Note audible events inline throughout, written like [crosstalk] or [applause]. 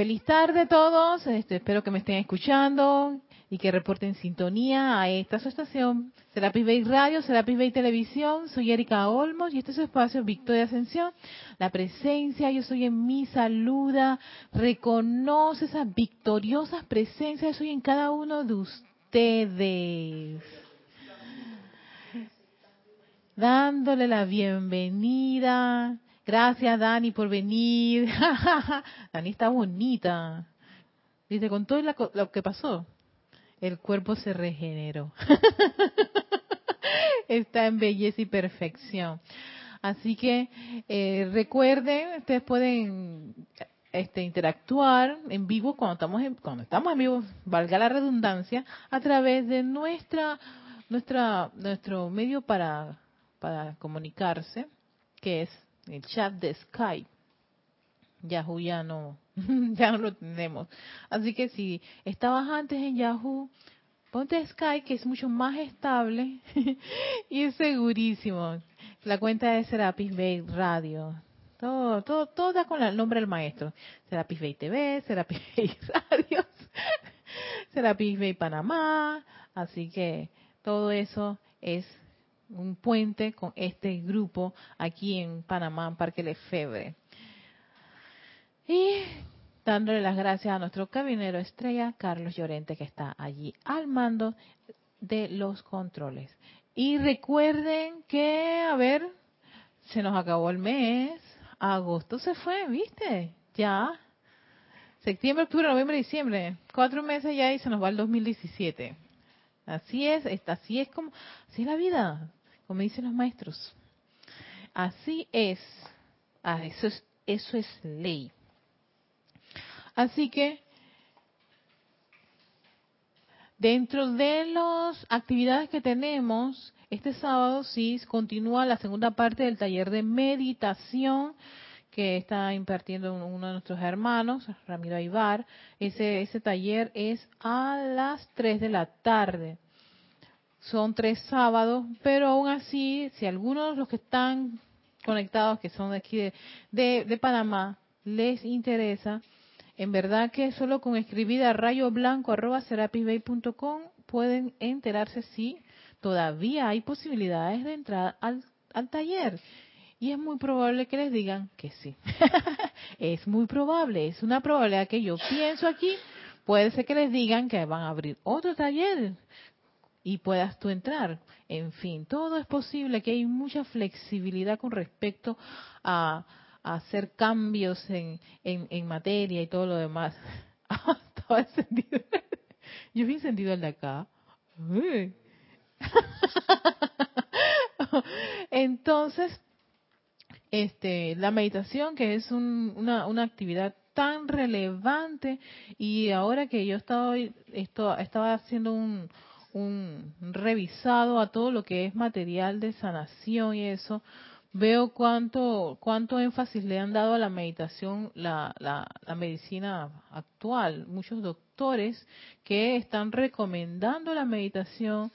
Feliz tarde a todos, este, espero que me estén escuchando y que reporten sintonía a esta su estación, Serapis Bay Radio, Serapis Bay Televisión. Soy Erika Olmos y este es su espacio Victoria Ascensión. La presencia, yo soy en mi saluda, reconoce esas victoriosas presencias, yo soy en cada uno de ustedes. Dándole la bienvenida Gracias, Dani, por venir. [laughs] Dani está bonita. Dice, con todo lo que pasó, el cuerpo se regeneró. [laughs] está en belleza y perfección. Así que eh, recuerden, ustedes pueden este, interactuar en vivo cuando estamos en, cuando estamos en vivo, valga la redundancia, a través de nuestra nuestra nuestro medio para para comunicarse, que es el chat de Skype. Yahoo ya no, [laughs] ya no lo tenemos. Así que si estabas antes en Yahoo, ponte Skype que es mucho más estable [laughs] y es segurísimo. La cuenta de Serapis Bay Radio. Todo, todo, todo da con el nombre del maestro. Serapis Bay TV, Serapis Bay [laughs] Radio, Serapis Bay Panamá. Así que todo eso es un puente con este grupo aquí en Panamá, en Parque Lefebvre. Y dándole las gracias a nuestro cabinero estrella, Carlos Llorente, que está allí al mando de los controles. Y recuerden que, a ver, se nos acabó el mes, agosto se fue, ¿viste? Ya. Septiembre, octubre, noviembre, diciembre. Cuatro meses ya y se nos va el 2017. Así es, así es como, así es la vida como dicen los maestros. Así es. Ah, eso es, eso es ley. Así que dentro de las actividades que tenemos, este sábado sí continúa la segunda parte del taller de meditación que está impartiendo uno de nuestros hermanos, Ramiro Aybar. Ese, ese taller es a las 3 de la tarde son tres sábados, pero aún así, si algunos de los que están conectados, que son de aquí de, de, Panamá, les interesa, en verdad que solo con escribir a rayo blanco arroba pueden enterarse si todavía hay posibilidades de entrar al, al taller. Y es muy probable que les digan que sí. [laughs] es muy probable, es una probabilidad que yo pienso aquí. Puede ser que les digan que van a abrir otro taller y puedas tú entrar. En fin, todo es posible, que hay mucha flexibilidad con respecto a, hacer cambios en, en, materia y todo lo demás. [laughs] Estaba encendido. Yo vi encendido el de acá. [laughs] Entonces, este, la meditación, que es una, una actividad tan relevante, y ahora que yo estaba, esto, estaba haciendo un, un revisado a todo lo que es material de sanación y eso, veo cuánto cuánto énfasis le han dado a la meditación la, la, la medicina actual. Muchos doctores que están recomendando la meditación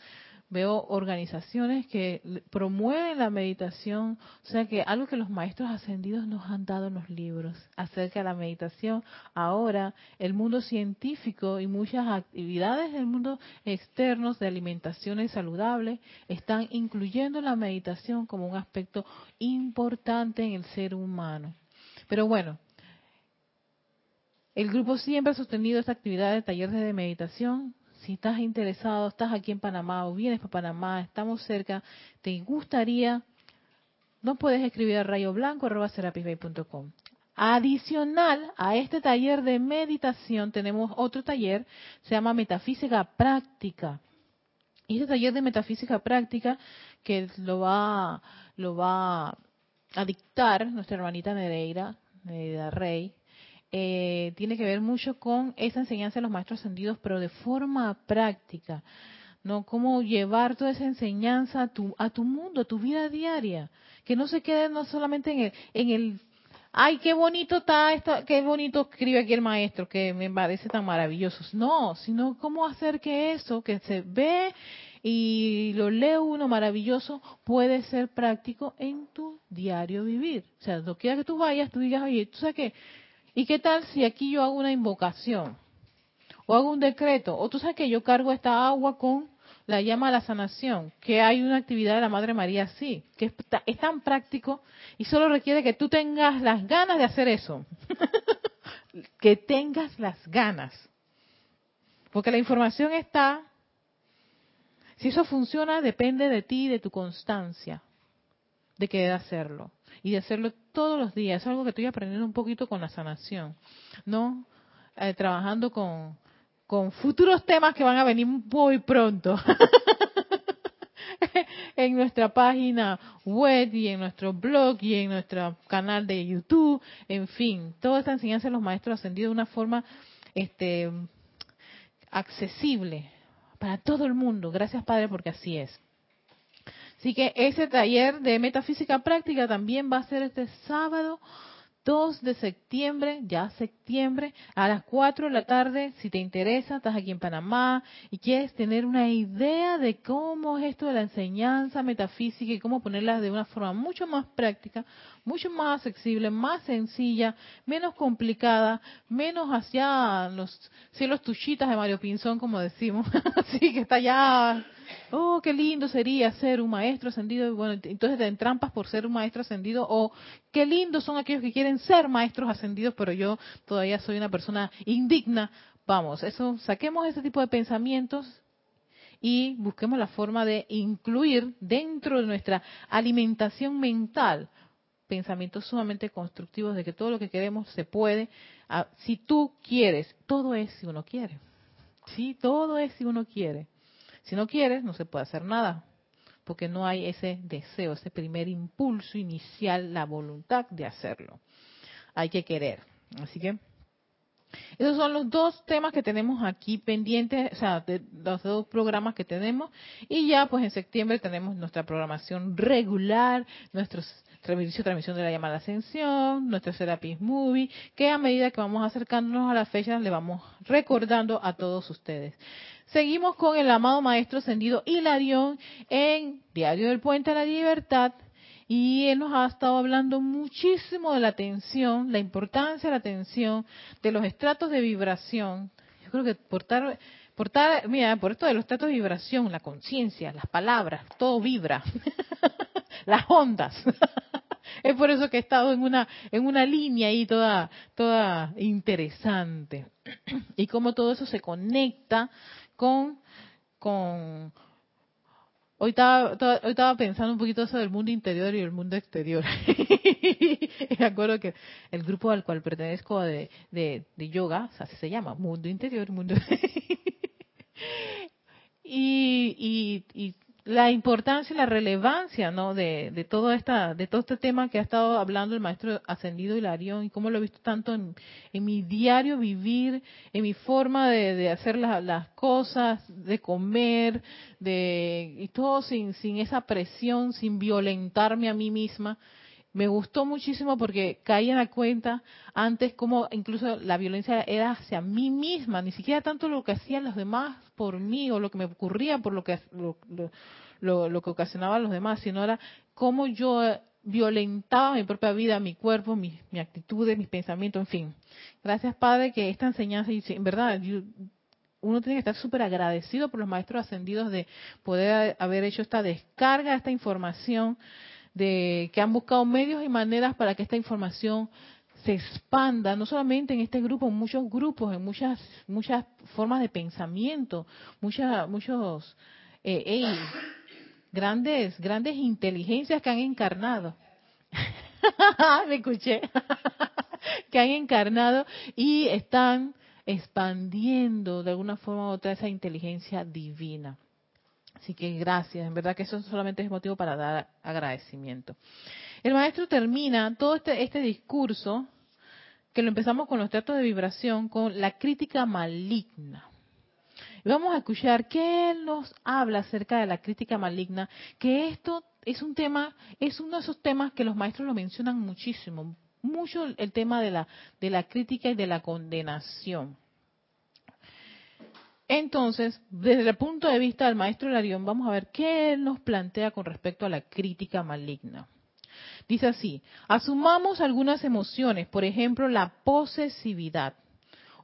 veo organizaciones que promueven la meditación, o sea que algo que los maestros ascendidos nos han dado en los libros acerca de la meditación. Ahora el mundo científico y muchas actividades del mundo externos de alimentaciones saludables están incluyendo la meditación como un aspecto importante en el ser humano. Pero bueno, el grupo siempre ha sostenido esta actividad de talleres de meditación si estás interesado, estás aquí en Panamá o vienes para Panamá, estamos cerca, te gustaría, nos puedes escribir a rayoblanco.com. Adicional a este taller de meditación, tenemos otro taller, se llama Metafísica Práctica. Y este taller de Metafísica Práctica, que lo va, lo va a dictar nuestra hermanita Nereida, Nereida Rey, eh, tiene que ver mucho con esa enseñanza de los maestros ascendidos, pero de forma práctica, ¿no? Cómo llevar toda esa enseñanza a tu, a tu mundo, a tu vida diaria, que no se quede no solamente en el, en el ay, qué bonito está, esto, qué bonito escribe aquí el maestro, que me parece tan maravilloso. No, sino cómo hacer que eso, que se ve y lo lee uno maravilloso, puede ser práctico en tu diario vivir. O sea, no quiera que tú vayas, tú digas, oye, ¿tú sabes qué? ¿Y qué tal si aquí yo hago una invocación? O hago un decreto. O tú sabes que yo cargo esta agua con la llama a la sanación, que hay una actividad de la Madre María así, que es, tan práctico y solo requiere que tú tengas las ganas de hacer eso. [laughs] que tengas las ganas. Porque la información está, si eso funciona, depende de ti, de tu constancia, de querer hacerlo. Y de hacerlo todos los días. Es algo que estoy aprendiendo un poquito con la sanación. ¿No? Eh, trabajando con, con futuros temas que van a venir muy pronto [laughs] en nuestra página web y en nuestro blog y en nuestro canal de YouTube, en fin, toda esta enseñanza de los maestros ascendidos de una forma este accesible para todo el mundo. Gracias Padre porque así es. Así que ese taller de metafísica práctica también va a ser este sábado 2 de septiembre, ya septiembre, a las 4 de la tarde, si te interesa, estás aquí en Panamá y quieres tener una idea de cómo es esto de la enseñanza metafísica y cómo ponerla de una forma mucho más práctica, mucho más accesible, más sencilla, menos complicada, menos hacia los cielos tuchitas de Mario Pinzón, como decimos, [laughs] así que está ya oh, qué lindo sería ser un maestro ascendido, bueno, entonces te entrampas por ser un maestro ascendido, o qué lindos son aquellos que quieren ser maestros ascendidos, pero yo todavía soy una persona indigna. Vamos, eso, saquemos ese tipo de pensamientos y busquemos la forma de incluir dentro de nuestra alimentación mental pensamientos sumamente constructivos de que todo lo que queremos se puede, ah, si tú quieres, todo es si uno quiere. Sí, todo es si uno quiere. Si no quieres, no se puede hacer nada, porque no hay ese deseo, ese primer impulso inicial, la voluntad de hacerlo. Hay que querer. Así que esos son los dos temas que tenemos aquí pendientes, o sea, de los dos programas que tenemos. Y ya, pues en septiembre tenemos nuestra programación regular, nuestro servicio de transmisión de la llamada ascensión, nuestro Serapis Movie, que a medida que vamos acercándonos a las fechas le vamos recordando a todos ustedes. Seguimos con el amado Maestro Ascendido Hilarión en Diario del Puente a la Libertad. Y él nos ha estado hablando muchísimo de la atención, la importancia de la atención, de los estratos de vibración. Yo creo que por por mira, por esto de los estratos de vibración, la conciencia, las palabras, todo vibra, [laughs] las ondas. [laughs] es por eso que he estado en una en una línea ahí toda toda interesante [clears throat] y cómo todo eso se conecta con, con Hoy estaba, hoy estaba pensando un poquito eso del mundo interior y el mundo exterior. [laughs] y me acuerdo que el grupo al cual pertenezco de, de, yoga, así se llama, mundo interior, mundo... [laughs] y, y, y la importancia y la relevancia ¿no? de, de, todo esta, de todo este tema que ha estado hablando el maestro ascendido Hilarión y cómo lo he visto tanto en, mi diario vivir, en mi forma de, de hacer las cosas, de comer, de, y todo sin, sin esa presión, sin violentarme a mí misma. Me gustó muchísimo porque caí en la cuenta antes como incluso la violencia era hacia mí misma, ni siquiera tanto lo que hacían los demás por mí o lo que me ocurría por lo que lo, que ocasionaba a los demás, sino era cómo yo violentaba mi propia vida, mi cuerpo, mis mi actitudes, mis pensamientos, en fin. Gracias, Padre, que esta enseñanza, en verdad, uno tiene que estar súper agradecido por los maestros ascendidos de poder haber hecho esta descarga, esta información de que han buscado medios y maneras para que esta información se expanda, no solamente en este grupo, en muchos grupos, en muchas muchas formas de pensamiento, muchas muchos eh, grandes grandes inteligencias que han encarnado. [laughs] Me escuché. [laughs] que han encarnado y están expandiendo de alguna forma u otra esa inteligencia divina. Así que gracias, en verdad que eso solamente es motivo para dar agradecimiento. El maestro termina todo este, este discurso, que lo empezamos con los tratos de vibración, con la crítica maligna. Y vamos a escuchar qué él nos habla acerca de la crítica maligna, que esto es un tema, es uno de esos temas que los maestros lo mencionan muchísimo, mucho el tema de la, de la crítica y de la condenación. Entonces, desde el punto de vista del maestro Larión, vamos a ver qué él nos plantea con respecto a la crítica maligna. Dice así, asumamos algunas emociones, por ejemplo, la posesividad,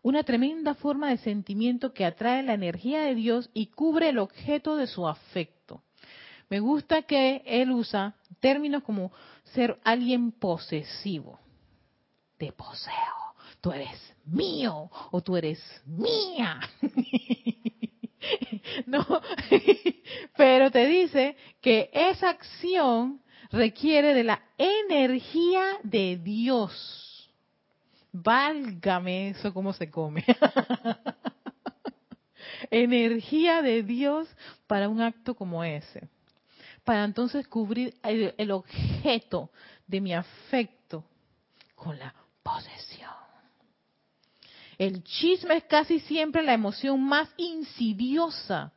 una tremenda forma de sentimiento que atrae la energía de Dios y cubre el objeto de su afecto. Me gusta que él usa términos como ser alguien posesivo. Te poseo, tú eres mío o tú eres mía. [laughs] no, [laughs] pero te dice que esa acción requiere de la energía de Dios. Válgame eso cómo se come. [laughs] energía de Dios para un acto como ese. Para entonces cubrir el, el objeto de mi afecto con la posesión. El chisme es casi siempre la emoción más insidiosa,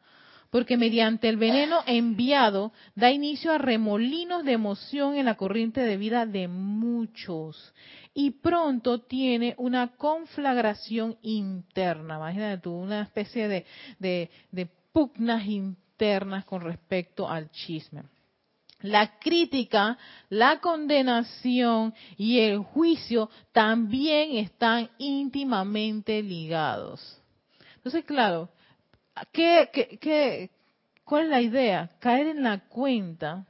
porque mediante el veneno enviado da inicio a remolinos de emoción en la corriente de vida de muchos y pronto tiene una conflagración interna. Imagínate tú, una especie de, de, de pugnas internas con respecto al chisme. La crítica, la condenación y el juicio también están íntimamente ligados. Entonces, claro, ¿qué, cuál es la idea? Caer en la cuenta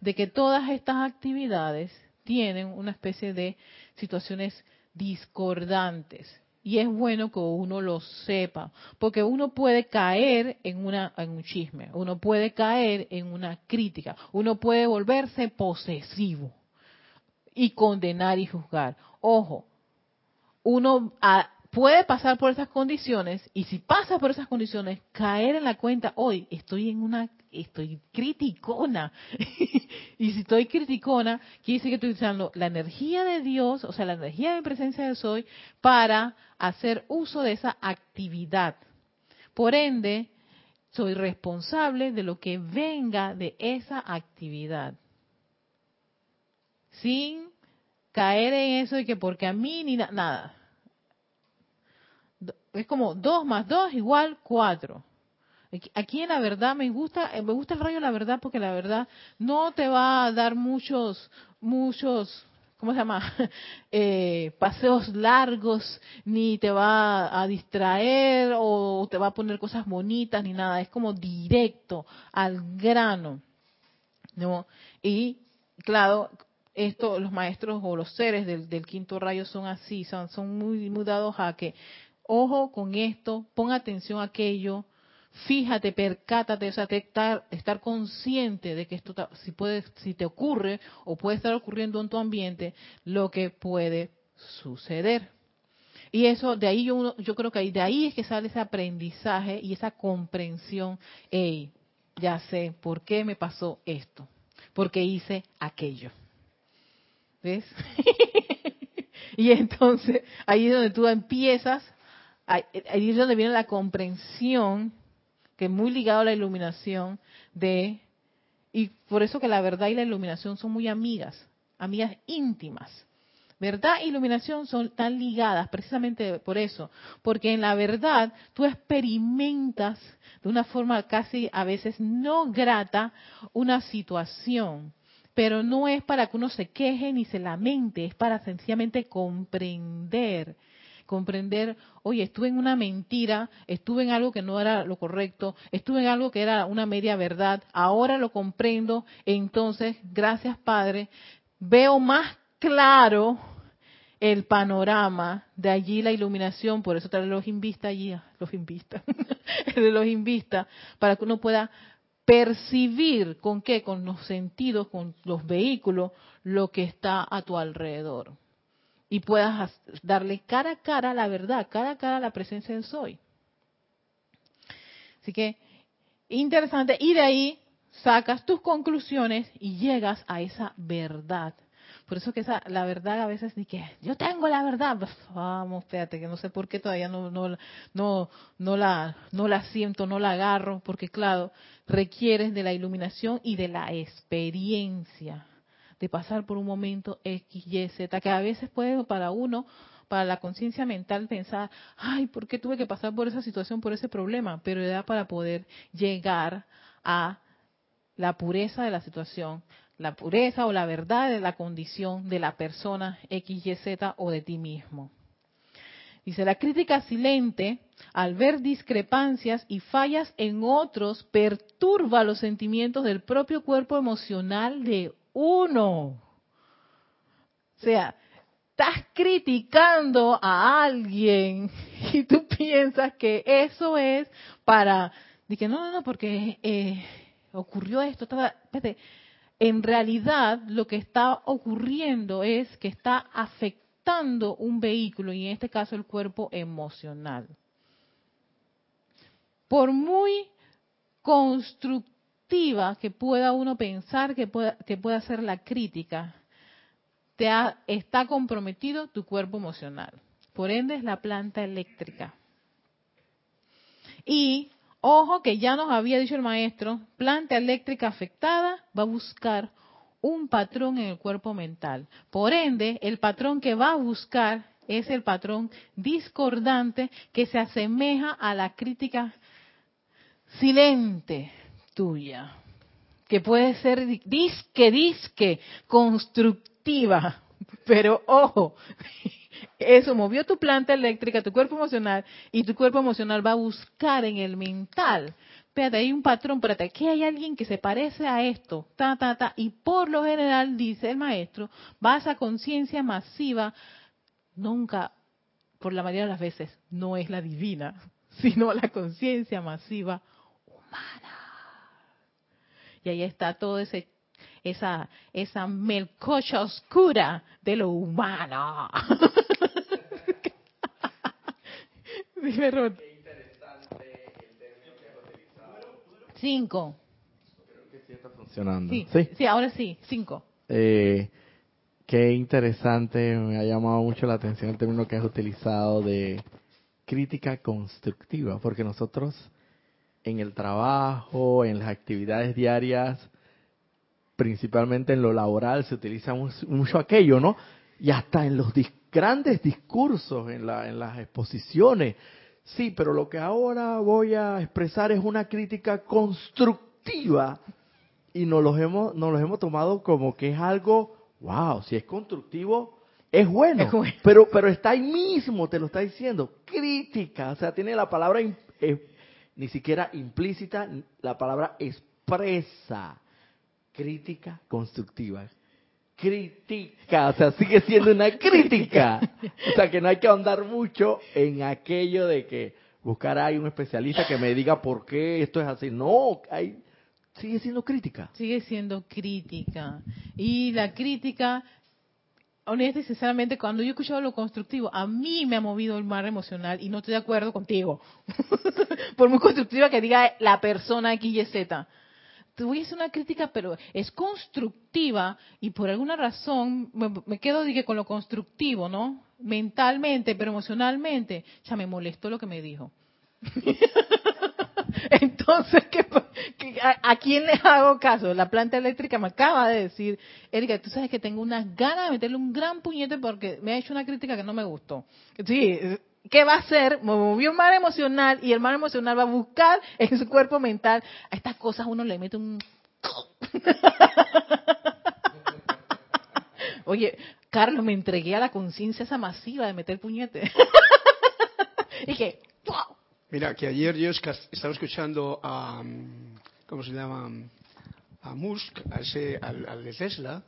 de que todas estas actividades tienen una especie de situaciones discordantes y es bueno que uno lo sepa, porque uno puede caer en, una, en un chisme, uno puede caer en una crítica, uno puede volverse posesivo y condenar y juzgar. Ojo, uno puede pasar por esas condiciones y si pasa por esas condiciones, caer en la cuenta, hoy estoy en una estoy criticona. [laughs] y si estoy criticona, quiere decir que estoy usando la energía de Dios, o sea, la energía de presencia de soy, para hacer uso de esa actividad. Por ende, soy responsable de lo que venga de esa actividad. Sin caer en eso de que porque a mí ni nada. Es como 2 más 2 igual 4. Aquí en la verdad me gusta, eh, me gusta el rayo la verdad porque la verdad no te va a dar muchos, muchos, ¿cómo se llama? [laughs] Eh, paseos largos, ni te va a distraer o te va a poner cosas bonitas ni nada. Es como directo, al grano, ¿no? Y claro, esto, los maestros o los seres del, del quinto rayo son así, son, son muy, muy dados a que, ojo con esto, pon atención a aquello, fíjate, percátate, o sea, estar, estar consciente de que esto, si, puede, si te ocurre o puede estar ocurriendo en tu ambiente, lo que puede suceder. Y eso, de ahí yo, yo creo que de ahí es que sale ese aprendizaje y esa comprensión, hey, ya sé por qué me pasó esto, porque hice aquello. ¿Ves? [laughs] y entonces ahí es donde tú empiezas, ahí es donde viene la comprensión que muy ligado a la iluminación de, y por eso que la verdad y la iluminación son muy amigas, amigas íntimas. Verdad e iluminación son tan ligadas precisamente por eso, porque en la verdad tú experimentas de una forma casi a veces no grata una situación, pero no es para que uno se queje ni se lamente, es para sencillamente comprender comprender, oye, estuve en una mentira, estuve en algo que no era lo correcto, estuve en algo que era una media verdad, ahora lo comprendo, entonces, gracias Padre, veo más claro el panorama, de allí la iluminación, por eso trae los invista allí, ah, los invista, [laughs] los invista, para que uno pueda percibir con qué, con los sentidos, con los vehículos, lo que está a tu alrededor y puedas darle cara a cara la verdad, cara a cara la presencia del soy. Así que, interesante. Y de ahí sacas tus conclusiones y llegas a esa verdad. Por eso que esa, la verdad a veces ni que yo tengo la verdad. Pues, vamos, espérate, que no sé por qué todavía no, no, no, no, la, no la siento, no la agarro, porque claro, requieres de la iluminación y de la experiencia de pasar por un momento X, Y, Z, que a veces puede para uno, para la conciencia mental, pensar, ay, ¿por qué tuve que pasar por esa situación, por ese problema? Pero era para poder llegar a la pureza de la situación, la pureza o la verdad de la condición de la persona X, Y, Z o de ti mismo. Dice, la crítica silente, al ver discrepancias y fallas en otros, perturba los sentimientos del propio cuerpo emocional de uno. O sea, estás criticando a alguien [laughs] y tú piensas que eso es para... Dije, no, no, no, porque eh, ocurrió esto. en realidad lo que está ocurriendo es que está afectando un vehículo y en este caso el cuerpo emocional. Por muy que pueda uno pensar que pueda, que pueda ser la crítica, está comprometido tu cuerpo emocional. Por ende es la planta eléctrica. Y ojo que ya nos había dicho el maestro, planta eléctrica afectada va a buscar un patrón en el cuerpo mental. Por ende, el patrón que va a buscar es el patrón discordante que se asemeja a la crítica silente tuya, que puede ser disque, disque, constructiva pero ojo, [laughs] eso movió tu planta eléctrica, tu cuerpo emocional, y tu cuerpo emocional va a buscar en el mental. Espérate, hay un patrón, espérate, aquí hay alguien que se parece a esto, ta, ta, ta, y por lo general, dice el maestro, va a conciencia masiva, nunca, por la mayoría de las veces, no es la divina, [laughs] sino la conciencia masiva. Y ahí está todo ese esa, esa melcocha oscura de lo humano. [laughs] Dime, Ruth. Cinco. Creo que sí está funcionando. Sí, sí, ahora sí, cinco. Eh, qué interesante, me ha llamado mucho la atención el término que has utilizado de crítica constructiva, porque nosotros en el trabajo, en las actividades diarias, principalmente en lo laboral se utiliza mucho aquello, ¿no? Y hasta en los grandes discursos, en, la, en las exposiciones. Sí, pero lo que ahora voy a expresar es una crítica constructiva y nos los hemos, nos los hemos tomado como que es algo, wow, si es constructivo, es bueno, Pero, pero está ahí mismo, te lo está diciendo, crítica, o sea, tiene la palabra eh, ni siquiera implícita, la palabra expresa crítica constructiva. Crítica, o sea, sigue siendo una crítica. O sea, que no hay que ahondar mucho en aquello de que buscar ahí un especialista que me diga por qué esto es así. No, hay, sigue siendo crítica. Sigue siendo crítica. Y la crítica, honesta y sinceramente, cuando yo he escuchado lo constructivo, a mí me ha movido el mar emocional y no estoy de acuerdo contigo. [laughs] por muy constructiva que diga la persona X y Z te voy a hacer una crítica, pero es constructiva y por alguna razón me, quedo dije, con lo constructivo, ¿no? Mentalmente, pero emocionalmente, ya me molestó lo que me dijo. [laughs] [laughs] Entonces, ¿qué, a, quién le hago caso? La planta eléctrica me acaba de decir, Erika, tú sabes que tengo unas ganas de meterle un gran puñete porque me ha hecho una crítica que no me gustó. Sí, ¿qué va a hacer? Me movió un mal emocional y el mal emocional va a buscar en su cuerpo mental. A estas cosas uno le mete un... [laughs] Oye, Carlos, me entregué a la conciencia esa masiva de meter puñete. y que, Mira, que ayer yo estaba escuchando a, ¿cómo se llama? A Musk, a ese, al, de Tesla,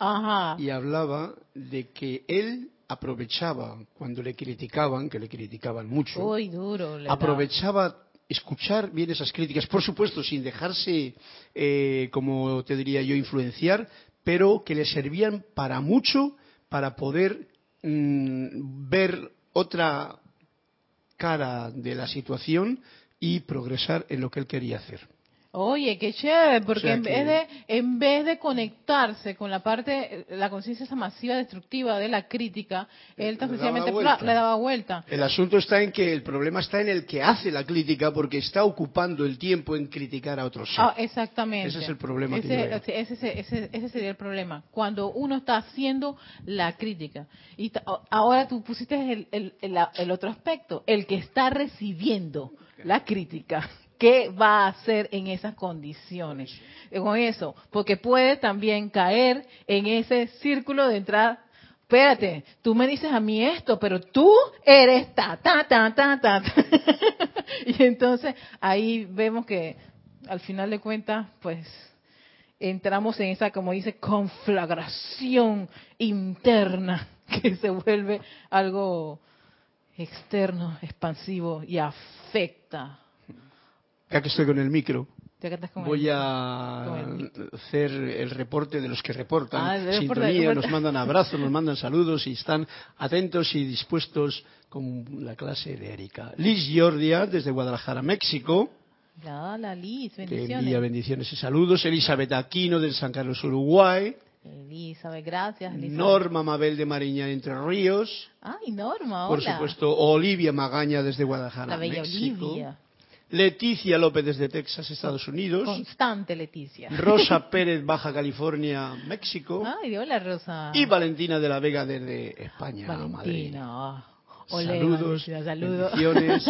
Ajá. y hablaba de que él aprovechaba cuando le criticaban, que le criticaban mucho, duro, aprovechaba escuchar bien esas críticas, por supuesto, sin dejarse, eh, como te diría yo, influenciar, pero que le servían para mucho para poder mm, ver otra cara de la situación y progresar en lo que él quería hacer. Oye, qué chévere, porque en, vez de, en vez de conectarse con la parte, la conciencia esa masiva destructiva de la crítica, él tan sencillamente le daba vuelta. El asunto está en que el problema está en el que hace la crítica porque está ocupando el tiempo en criticar a otros. Ah, exactamente. Ese es el problema. Ese, ese, sería el problema. Cuando uno está haciendo la crítica. Y ahora tú pusiste el, el, el otro aspecto, el que está recibiendo la crítica qué va a hacer en esas condiciones. Con eso, porque puede también caer en ese círculo de entrar espérate, tú me dices a mí esto, pero tú eres ta, ta, ta, ta, ta. [laughs] y entonces ahí vemos que al final de cuentas, pues entramos en esa, como dice, conflagración interna [laughs] que se vuelve algo externo, expansivo y afecta. Ya que estoy con el micro, con voy el- a con hacer el reporte de los que reportan Ah, sintonía, nos mandan [laughs] abrazos, nos mandan saludos y están atentos y dispuestos con la clase de Erika. Liz Giordia, desde Guadalajara, México, Ya, la Liz, bendiciones. envía bendiciones y saludos. Elizabeth Aquino, de San Carlos, Uruguay. Elizabeth, gracias. Elizabeth. Norma Mabel de Mariña, Entre Ríos. Ay, Norma, Por hola. supuesto, Olivia Magaña, desde Guadalajara, La bella México. Olivia. Leticia López, desde Texas, Estados Unidos. Constante Leticia. Rosa [laughs] Pérez, Baja California, México. Ay, hola Rosa. Y Valentina de la Vega desde España, Madrid. Valentina. Olé, Saludos, saludos. bendiciones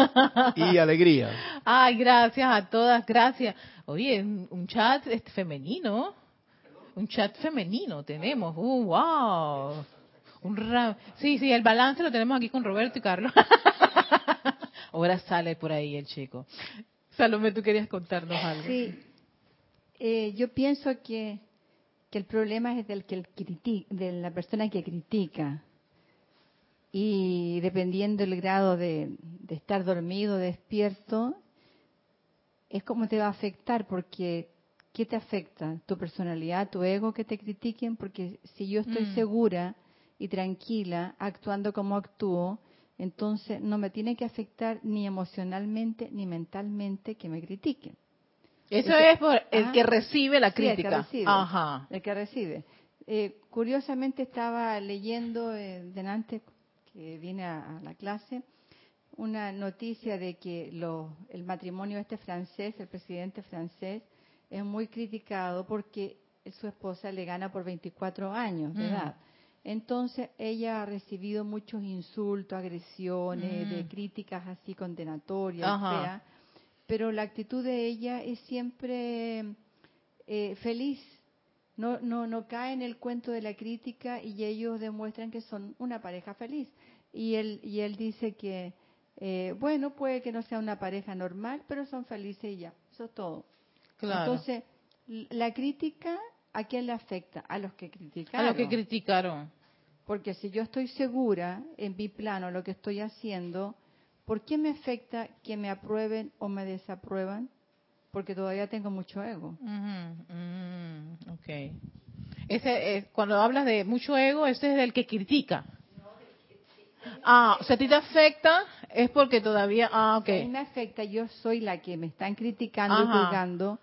y [laughs] alegría. Ay, gracias a todas, gracias. Oye, un chat femenino. Un chat femenino tenemos. Uh, wow. Un ra- sí, sí, el balance lo tenemos aquí con Roberto y Carlos. [laughs] Ahora sale por ahí el chico. Salome, tú querías contarnos algo. Sí, Eh, yo pienso que, que el problema es del que el criti- de la persona que critica. Y dependiendo del grado de, de estar dormido, despierto, es como te va a afectar, porque ¿qué te afecta? ¿Tu personalidad, tu ego que te critiquen? Porque si yo estoy Mm. segura y tranquila, actuando como actúo, entonces no me tiene que afectar ni emocionalmente ni mentalmente que me critiquen. Eso que- es por el Ajá. que recibe la Sí, el que crítica. recibe. Ajá. El que recibe. Eh, curiosamente estaba leyendo eh, delante que viene a, a la clase una noticia de que lo- el matrimonio este francés, el presidente francés, es muy criticado porque su esposa le gana por 24 años de Mm. Entonces ella ha recibido muchos insultos, agresiones, de Mm. críticas así condenatorias, feas, pero la actitud de ella es siempre eh, feliz. No, no, no cae en el cuento de la crítica y ellos demuestran que son una pareja feliz. Y él, y él dice que, eh, bueno, puede que no sea una pareja normal, pero son felices y ya. Eso es todo. Claro. Entonces, la crítica, ¿a quién le afecta? A los que a criticaron. los que criticaron. Porque si yo estoy segura en mi plano lo que estoy haciendo, ¿por qué me afecta que me aprueben o me desaprueban? Porque todavía tengo mucho ego. Ujú, mm, ok. Ese, es- cuando hablas de mucho ego, ese es el que critica. Ah, o sea, a ti te afecta es porque todavía... Ah, ok. A mí me afecta, yo soy la que me están criticando y juzgando.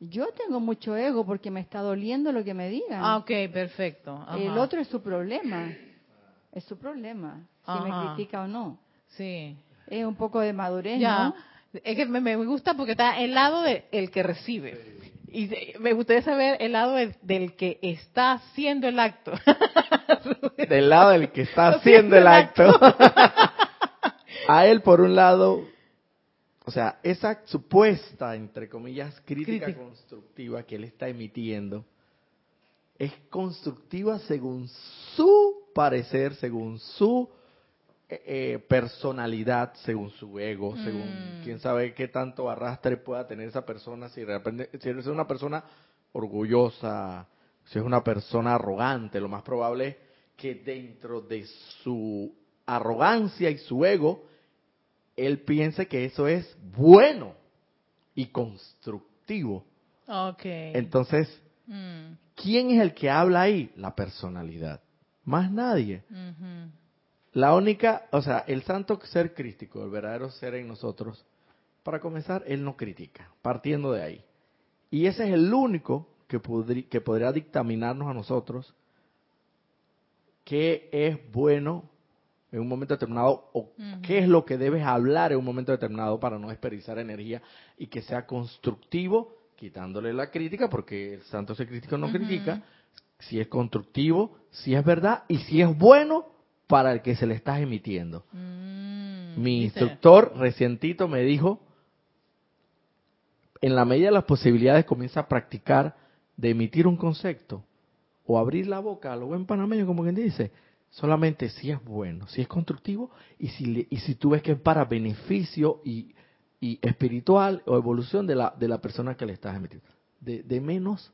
Yo tengo mucho ego porque me está doliendo lo que me digan. Ah, ok, perfecto. Ajá. El otro es su problema. Es su problema, si Ajá. me critica o no. Sí. Es un poco de madurez, Ya. ¿no? Es que me, me gusta porque está el lado del que recibe. Y de- me gustaría saber el lado del, del que está haciendo el acto. Del lado del que está haciendo el acto. [laughs] A él, por un lado, o sea, esa supuesta, entre comillas, crítica Crítica. constructiva que él está emitiendo, es constructiva según su parecer, según su eh, eh, personalidad, según su ego, según Mm. quién sabe qué tanto arrastre pueda tener esa persona, si de repente, si es una persona orgullosa, si es una persona arrogante, lo más probable es que dentro de su arrogancia y su ego, él piense que eso es bueno y constructivo. ok. Entonces, Mm, ¿quién es el que habla ahí? La personalidad. Más nadie. La única, o sea, el santo ser crítico, el verdadero ser en nosotros, para comenzar, él no critica, partiendo de ahí. Y ese es el único que, que podría dictaminarnos a nosotros qué es bueno en un momento determinado o qué es lo que debes hablar en un momento determinado para no desperdiciar energía y que sea constructivo, quitándole la crítica, porque el santo ser crítico no Ujú. critica, si es constructivo, si es verdad y si es bueno para el que se le está emitiendo. Mm, Mi dice, instructor recientito me dijo, en la medida de las posibilidades comienza a practicar de emitir un concepto o abrir la boca a lo buen panameño, como quien dice, solamente si es bueno, si es constructivo y si, y si tú ves que es para beneficio y, y espiritual o evolución de la, de la persona que le estás emitiendo. De, de menos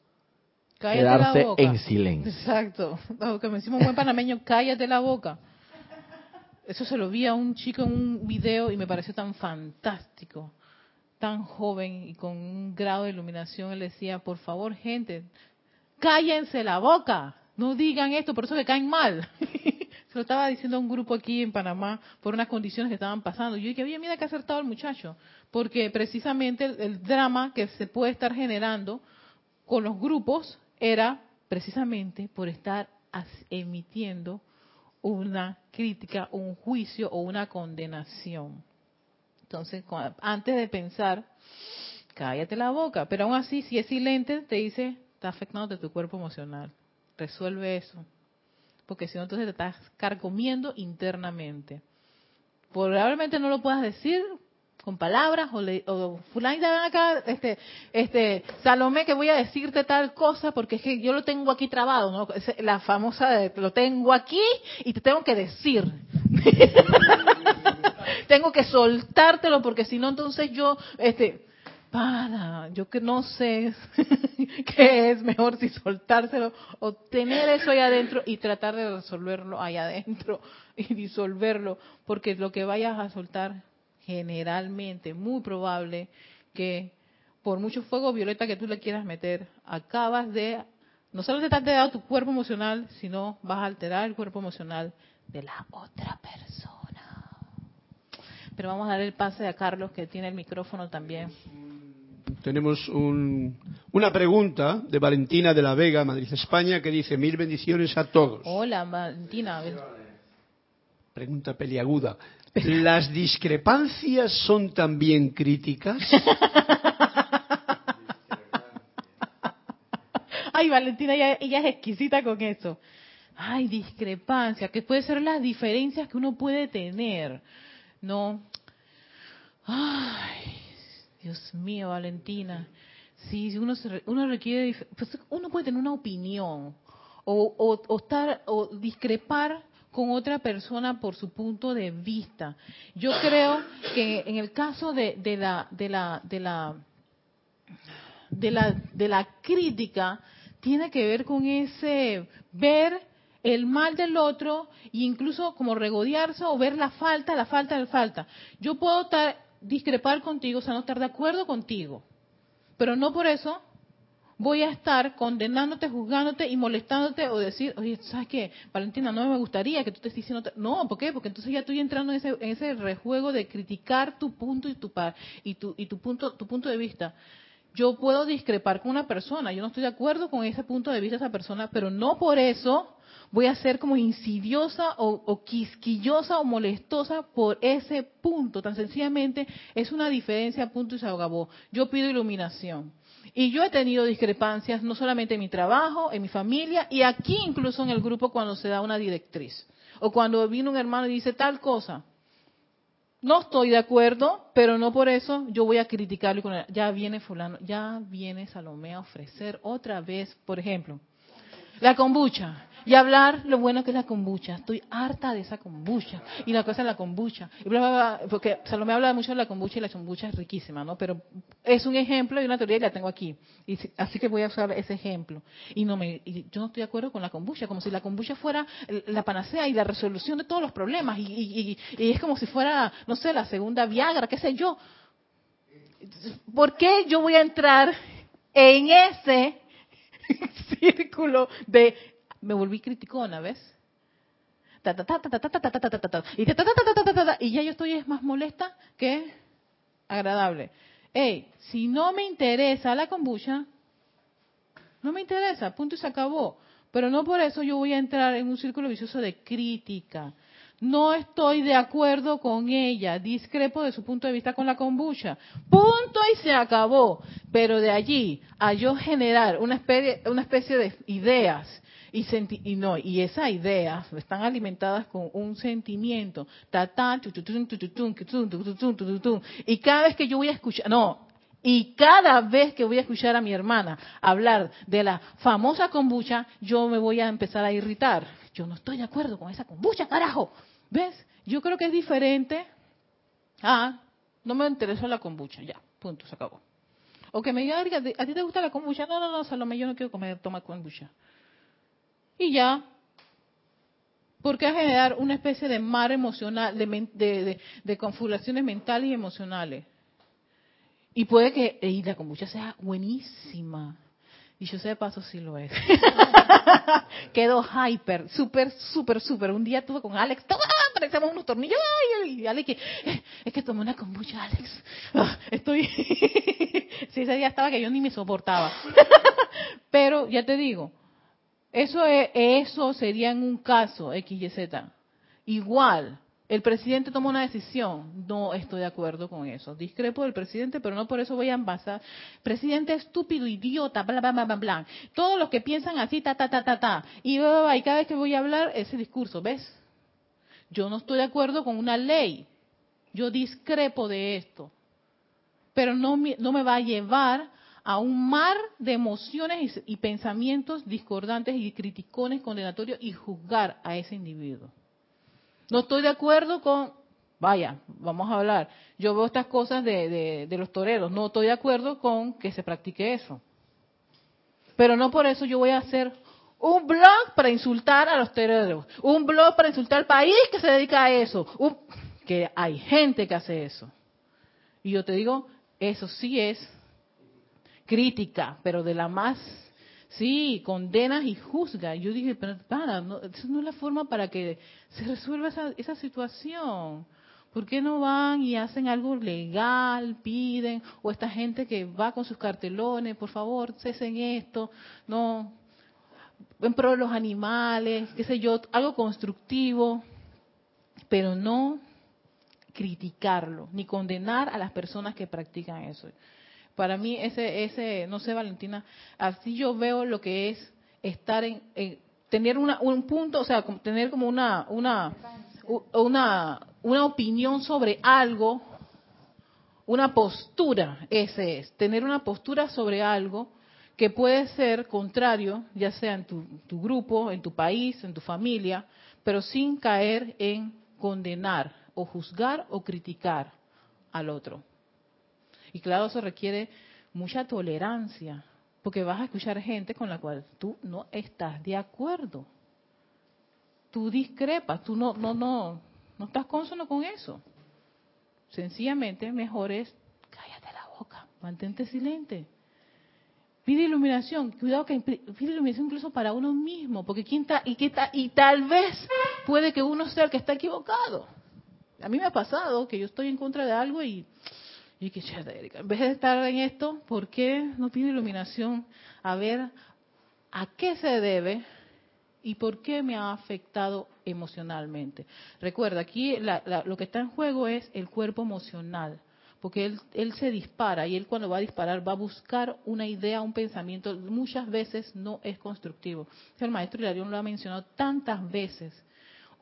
Cállate quedarse en silencio. Exacto. Lo que me decimos buen panameño, cállate la boca. Eso se lo vi a un chico en un video y me pareció tan fantástico, tan joven y con un grado de iluminación. Él decía, por favor, gente, cállense la boca, no digan esto, por eso que caen mal. [laughs] se lo estaba diciendo a un grupo aquí en Panamá por unas condiciones que estaban pasando. Yo dije, oye, mira que ha acertado el muchacho, porque precisamente el, drama que se puede estar generando con los grupos era precisamente por estar emitiendo una crítica, un juicio o una condenación. Entonces, antes de pensar, cállate la boca. Pero aún así, si es silente, te dice, está afectando tu cuerpo emocional. Resuelve eso. Porque si no, entonces te estás carcomiendo internamente. Probablemente no lo puedas decir con palabras o, le, o fulanita ven acá este este Salomé que voy a decirte tal cosa porque es que yo lo tengo aquí trabado no la famosa de lo tengo aquí y te tengo que decir [laughs] tengo que soltártelo porque si no entonces yo este para yo que no sé [laughs] qué es mejor si soltárselo o tener eso ahí adentro y tratar de resolverlo ahí adentro [laughs] y disolverlo porque lo que vayas a soltar generalmente muy probable que por mucho fuego violeta que tú le quieras meter acabas de no solo te estás alterando tu cuerpo emocional sino vas a alterar el cuerpo emocional de la otra persona. Pero vamos a dar el pase a Carlos que tiene el micrófono también Tenemos un- una pregunta de Valentina de la Vega, Madrid, España, que dice mil bendiciones a todos. Hola, Valentina. Pregunta peliaguda. ¿Las discrepancias son también críticas? [laughs] Ay, Valentina, ella, ella es exquisita con eso. Ay, discrepancia, que puede ser las diferencias que uno puede tener. No. Ay, Dios mío, Valentina. Sí, uno, se uno requiere, pues uno puede tener una opinión o, o, o estar o discrepar con otra persona por su punto de vista. Yo creo que en el caso de, de la de la de la de la, de la crítica tiene que ver con ese ver el mal del otro e incluso como regodearse o ver la falta, la falta, la falta. Yo puedo estar, discrepar contigo, o sea, no estar de acuerdo contigo, pero no por eso voy a estar condenándote, juzgándote y molestándote o decir, oye, ¿sabes qué? Valentina, no me gustaría que tú te estés diciendo... No, ¿por qué? Porque entonces ya estoy entrando en ese, rejuego de criticar tu punto y tu, par, y tu, y tu, punto, tu punto de vista yo puedo discrepar con una persona, yo no estoy de acuerdo con ese punto de vista de esa persona, pero no por eso voy a ser como insidiosa o, quisquillosa o molestosa por ese punto. Tan sencillamente es una diferencia, punto y se acabó. Yo pido iluminación. Y yo he tenido discrepancias no solamente en mi trabajo, en mi familia y aquí incluso en el grupo cuando se da una directriz. O cuando viene un hermano y dice tal cosa. No estoy de acuerdo, pero no por eso yo voy a criticarlo. con él. Ya viene fulano, ya viene Salomé a ofrecer otra vez, por ejemplo, la kombucha. Y hablar lo bueno que es la kombucha. Estoy harta de esa kombucha. Y la cosa es la kombucha. Y bla, bla, bla, porque Salomé habla mucho de la kombucha y la kombucha es riquísima, ¿no? Pero es un ejemplo y una teoría y la tengo aquí. Y así que voy a usar ese ejemplo. Y no me, y yo no estoy de acuerdo con la kombucha, como si la kombucha fuera la panacea y la resolución de todos los problemas. Y- y- y es como si fuera, no sé, la segunda Viagra, qué sé yo. ¿Por qué yo voy a entrar en ese [laughs] círculo de me volví crítico criticona, ¿ves? Y ya yo estoy es más molesta que agradable. Hey, si no me interesa la kombucha, no me interesa, punto y se acabó. Pero no por eso yo voy a entrar en un círculo vicioso de crítica. No estoy de acuerdo con ella, discrepo de su punto de vista con la kombucha. Punto y se acabó. Pero de allí a yo generar una especie, una especie de ideas y, senti- y no y esas ideas están alimentadas con un sentimiento y cada vez que yo voy a escuchar no Y cada vez que voy a escuchar a mi hermana hablar de la famosa kombucha, yo me voy a empezar a irritar. Yo no estoy de acuerdo con esa kombucha, carajo. ¿Ves? Yo creo que es diferente. Ah, no me interesó la kombucha, ya, punto, se acabó. O que me diga, ¿a ti te gusta la kombucha? No, no, no, Salomé, yo no quiero comer, tomar kombucha. Y ya, porque a generar una especie de mar emocional, de, de, de, configuraciones mentales y emocionales. Y puede que y la kombucha sea buenísima. Y yo sé de paso si lo es. [laughs] Quedó hyper, súper, súper, súper. Un día estuve con Alex, toma, parecemos unos tornillos. Y Alex, que, es que tomé una kombucha, Alex. Ah, estoy. [laughs] sí, ese día estaba que yo ni me soportaba. [laughs] Pero ya te digo, eso, es, eso sería en un caso XYZ. Igual, el presidente toma una decisión. No estoy de acuerdo con eso. Discrepo del presidente, pero no por eso voy a envasar. Presidente estúpido, idiota, bla, bla, bla, bla, bla. Todos los que piensan así, ta, ta, ta, ta, ta. Y, y cada vez que voy a hablar, ese discurso, ¿ves? Yo no estoy de acuerdo con una ley. Yo discrepo de esto. Pero no no me va a llevar a un mar de emociones y, pensamientos discordantes y criticones condenatorios y juzgar a ese individuo. No estoy de acuerdo con, vaya, vamos a hablar, yo veo estas cosas de, los toreros, no estoy de acuerdo con que se practique eso. Pero no por eso yo voy a hacer un blog para insultar a los toreros, un blog para insultar al país que se dedica a eso, que hay gente que hace eso. Y yo te digo, eso sí es crítica, pero de la más, sí, condenas y juzga. Yo dije, pero para, no, esa no es la forma para que se resuelva esa, esa situación. ¿Por qué no van y hacen algo legal, piden, o esta gente que va con sus cartelones, por favor, cesen esto, no, en pro de los animales, qué sé yo, algo constructivo, pero no criticarlo, ni condenar a las personas que practican eso. Para mí ese, ese, no sé, Valentina, así yo veo lo que es estar en, tener una, un punto, o sea, tener como una, una, una, una opinión sobre algo, una postura, ese es, tener una postura sobre algo que puede ser contrario, ya sea en tu, tu grupo, en tu país, en tu familia, pero sin caer en condenar o juzgar o criticar al otro. Y claro, eso requiere mucha tolerancia, porque vas a escuchar gente con la cual tú no estás de acuerdo. Tú discrepas, tú no, no, no, no estás consono con eso. Sencillamente, mejor es cállate la boca, mantente silente. Pide iluminación, cuidado que pide iluminación incluso para uno mismo, porque quién está y, qué está, y tal vez puede que uno sea el que está equivocado. A mí me ha pasado que yo estoy en contra de algo y y que, en vez de estar en esto, ¿por qué no pido iluminación? A ver a qué se debe y por qué me ha afectado emocionalmente. Recuerda, aquí lo que está en juego es el cuerpo emocional, porque él, él se dispara y él cuando va a disparar va a buscar una idea, un pensamiento, muchas veces no es constructivo. El maestro Hilarión lo ha mencionado tantas veces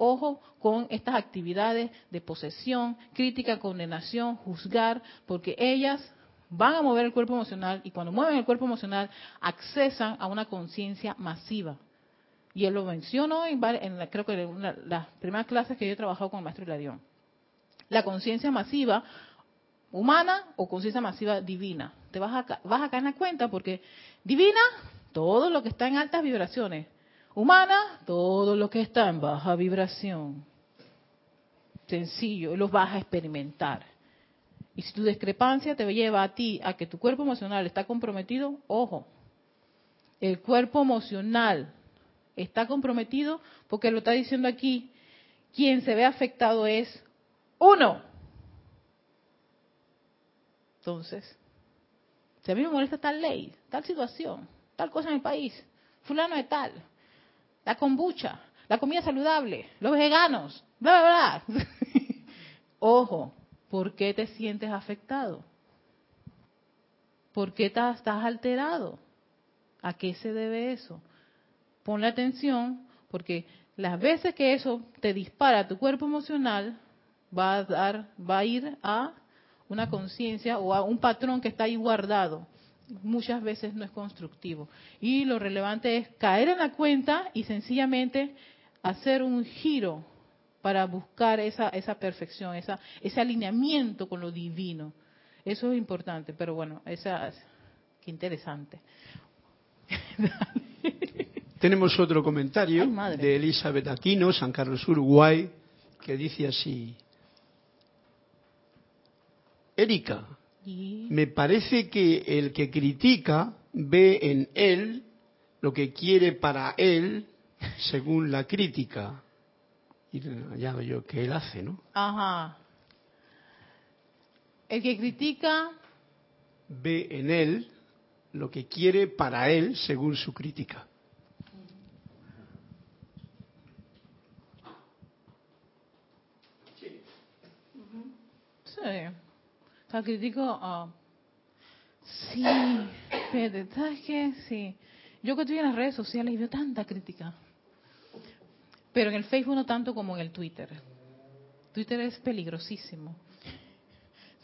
Ojo con estas actividades de posesión, crítica, condenación, juzgar, porque ellas van a mover el cuerpo emocional y cuando mueven el cuerpo emocional accesan a una conciencia masiva. Y él lo mencionó en, creo que en las primeras clases que yo he trabajado con el maestro Hilarión. La conciencia masiva humana o conciencia masiva divina. Te vas a, vas a caer en la cuenta porque divina, todo lo que está en altas vibraciones humana, todo lo que está en baja vibración. Sencillo, los vas a experimentar. Y si tu discrepancia te lleva a ti a que tu cuerpo emocional está comprometido, ojo, el cuerpo emocional está comprometido porque lo está diciendo aquí, quien se ve afectado es uno. Entonces, si a mí me molesta tal ley, tal situación, tal cosa en el país, fulano de tal, la kombucha, la comida saludable, los veganos, bla, bla, bla. [laughs] Ojo, ¿por qué te sientes afectado? ¿Por qué estás alterado? ¿A qué se debe eso? Ponle atención porque las veces que eso te dispara tu cuerpo emocional va a dar va a ir a una conciencia o a un patrón que está ahí guardado. Muchas veces no es constructivo. Y lo relevante es caer en la cuenta y sencillamente hacer un giro para buscar esa, esa perfección, esa, ese alineamiento con lo divino. Eso es importante, pero bueno, esa, qué interesante. [laughs] Tenemos otro comentario Ay, de Elizabeth Aquino, San Carlos, Uruguay, que dice así. Erika, Me parece que el que critica ve en él lo que quiere para él según la crítica. Y ya veo yo que él hace, ¿no? Ajá. El que critica, Ve en él lo que quiere para él según su crítica. sí. Critico, ah, sí, pero ¿sabes qué? Sí. Yo que estoy en las redes sociales y veo tanta crítica. Pero en el Facebook no tanto como en el Twitter. Twitter es peligrosísimo.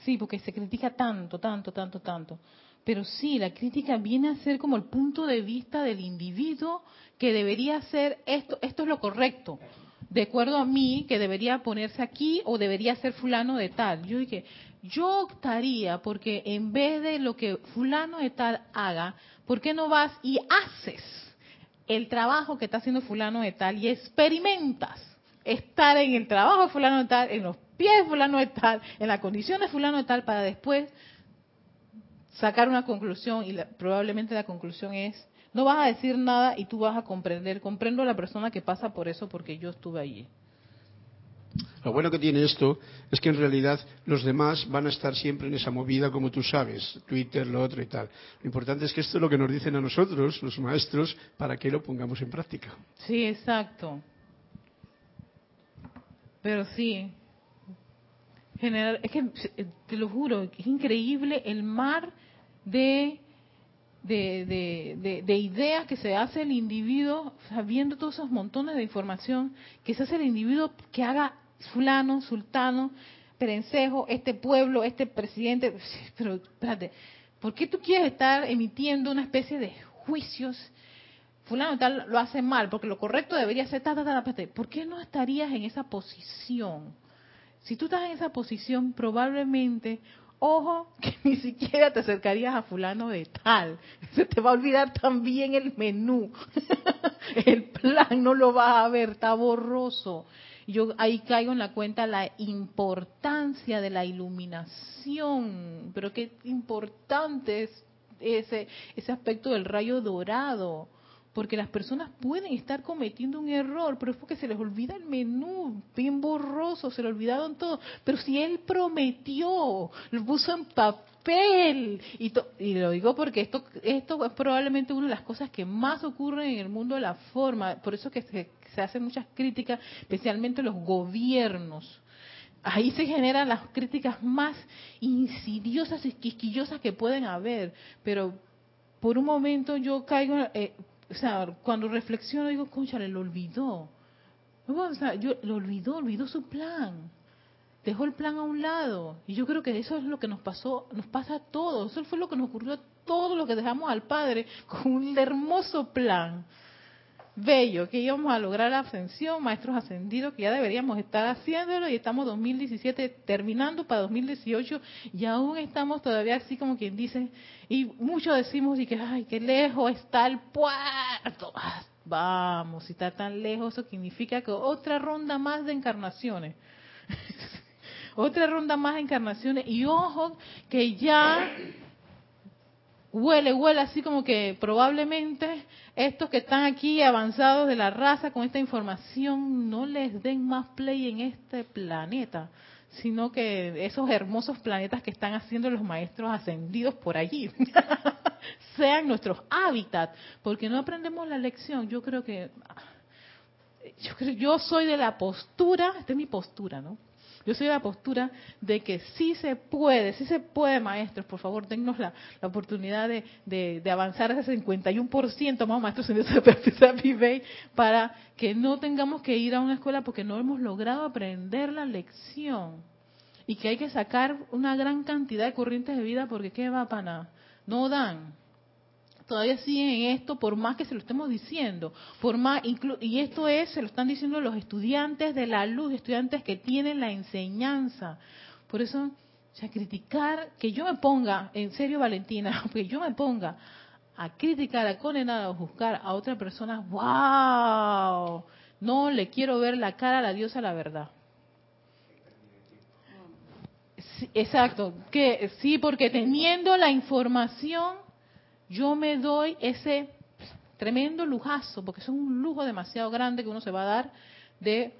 Sí, porque se critica tanto, tanto, tanto, tanto. Pero sí, la crítica viene a ser como el punto de vista del individuo que debería ser esto, esto es lo correcto, de acuerdo a mí, que debería ponerse aquí o debería ser fulano de tal. Yo dije, yo optaría porque en vez de lo que fulano de tal haga, ¿por qué no vas y haces el trabajo que está haciendo fulano de tal y experimentas estar en el trabajo de fulano de tal, en los pies de fulano de tal, en la condición de fulano de tal, para después sacar una conclusión y probablemente la conclusión es, no vas a decir nada y tú vas a comprender, comprendo a la persona que pasa por eso porque yo estuve allí. Lo bueno que tiene esto es que en realidad los demás van a estar siempre en esa movida, como tú sabes, Twitter, lo otro y tal. Lo importante es que esto es lo que nos dicen a nosotros, los maestros, para que lo pongamos en práctica. Sí, exacto. Pero sí, general, es que te lo juro, es increíble el mar de, de, de, de- de ideas que se hace el individuo, sabiendo todos esos montones de información, que se hace el individuo que haga fulano, sultano, perencejo, este pueblo, este presidente. [laughs] Pero espérate, ¿por qué tú quieres estar emitiendo una especie de juicios? fulano tal lo hace mal, porque lo correcto debería ser ta, ta, ta. ¿Por qué no estarías en esa posición? Si tú estás en esa posición, probablemente, ojo, [laughs] que ni siquiera te acercarías a fulano de tal. Se te va a olvidar también el menú. [laughs] el plan no lo vas a ver, está borroso. Yo ahí caigo en la cuenta la importancia de la iluminación, pero qué importante es ese, ese aspecto del rayo dorado porque las personas pueden estar cometiendo un error, pero es porque se les olvida el menú, bien borroso, se le olvidaron todo. Pero si él prometió, lo puso en papel, y, lo digo porque esto, esto es probablemente una de las cosas que más ocurren en el mundo de la forma, por eso que se, se hacen muchas críticas, especialmente los gobiernos. Ahí se generan las críticas más insidiosas y quisquillosas que pueden haber, pero por un momento yo caigo, eh, o sea, cuando reflexiono digo, concha, lo olvidó. O sea, yo lo olvidó, olvidó su plan. Dejó el plan a un lado. Y yo creo que eso es lo que nos pasó, nos pasa a todos. Eso fue lo que nos ocurrió a todos los que dejamos al Padre con un hermoso plan. Bello, que íbamos a lograr la ascensión, maestros ascendidos, que ya deberíamos estar haciéndolo y estamos 2017 terminando para 2018 y aún estamos todavía así como quien dice, y muchos decimos y que, ay, qué lejos está el puerto. Ah, vamos, si está tan lejos, eso significa que otra ronda más de encarnaciones. [laughs] otra ronda más de encarnaciones y ojo que ya huele, huele así como que probablemente estos que están aquí avanzados de la raza con esta información no les den más play en este planeta, sino que esos hermosos planetas que están haciendo los maestros ascendidos por allí [laughs] sean nuestros hábitats, porque no aprendemos la lección. Yo creo que yo creo, yo soy de la postura, esta es mi postura, ¿no? Yo soy de la postura de que sí se puede, sí se puede, maestros, por favor, dennos la, la oportunidad de, de, de avanzar a ese 51% más maestros en Happy [laughs] Bay para que no tengamos que ir a una escuela porque no hemos logrado aprender la lección. y que hay que sacar una gran cantidad de corrientes de vida porque qué va para nada. No dan. Todavía siguen en esto por más que se lo estemos diciendo, por más y esto es se lo están diciendo los estudiantes de la luz, estudiantes que tienen la enseñanza. Por eso, o sea, criticar que yo me ponga, en serio Valentina, [laughs] que yo me ponga a criticar, a condenar, a juzgar a otra persona, wow, no le quiero ver la cara a la diosa la verdad. exacto, que sí, porque teniendo la información, yo me doy ese tremendo lujazo, porque es un lujo demasiado grande que uno se va a dar de,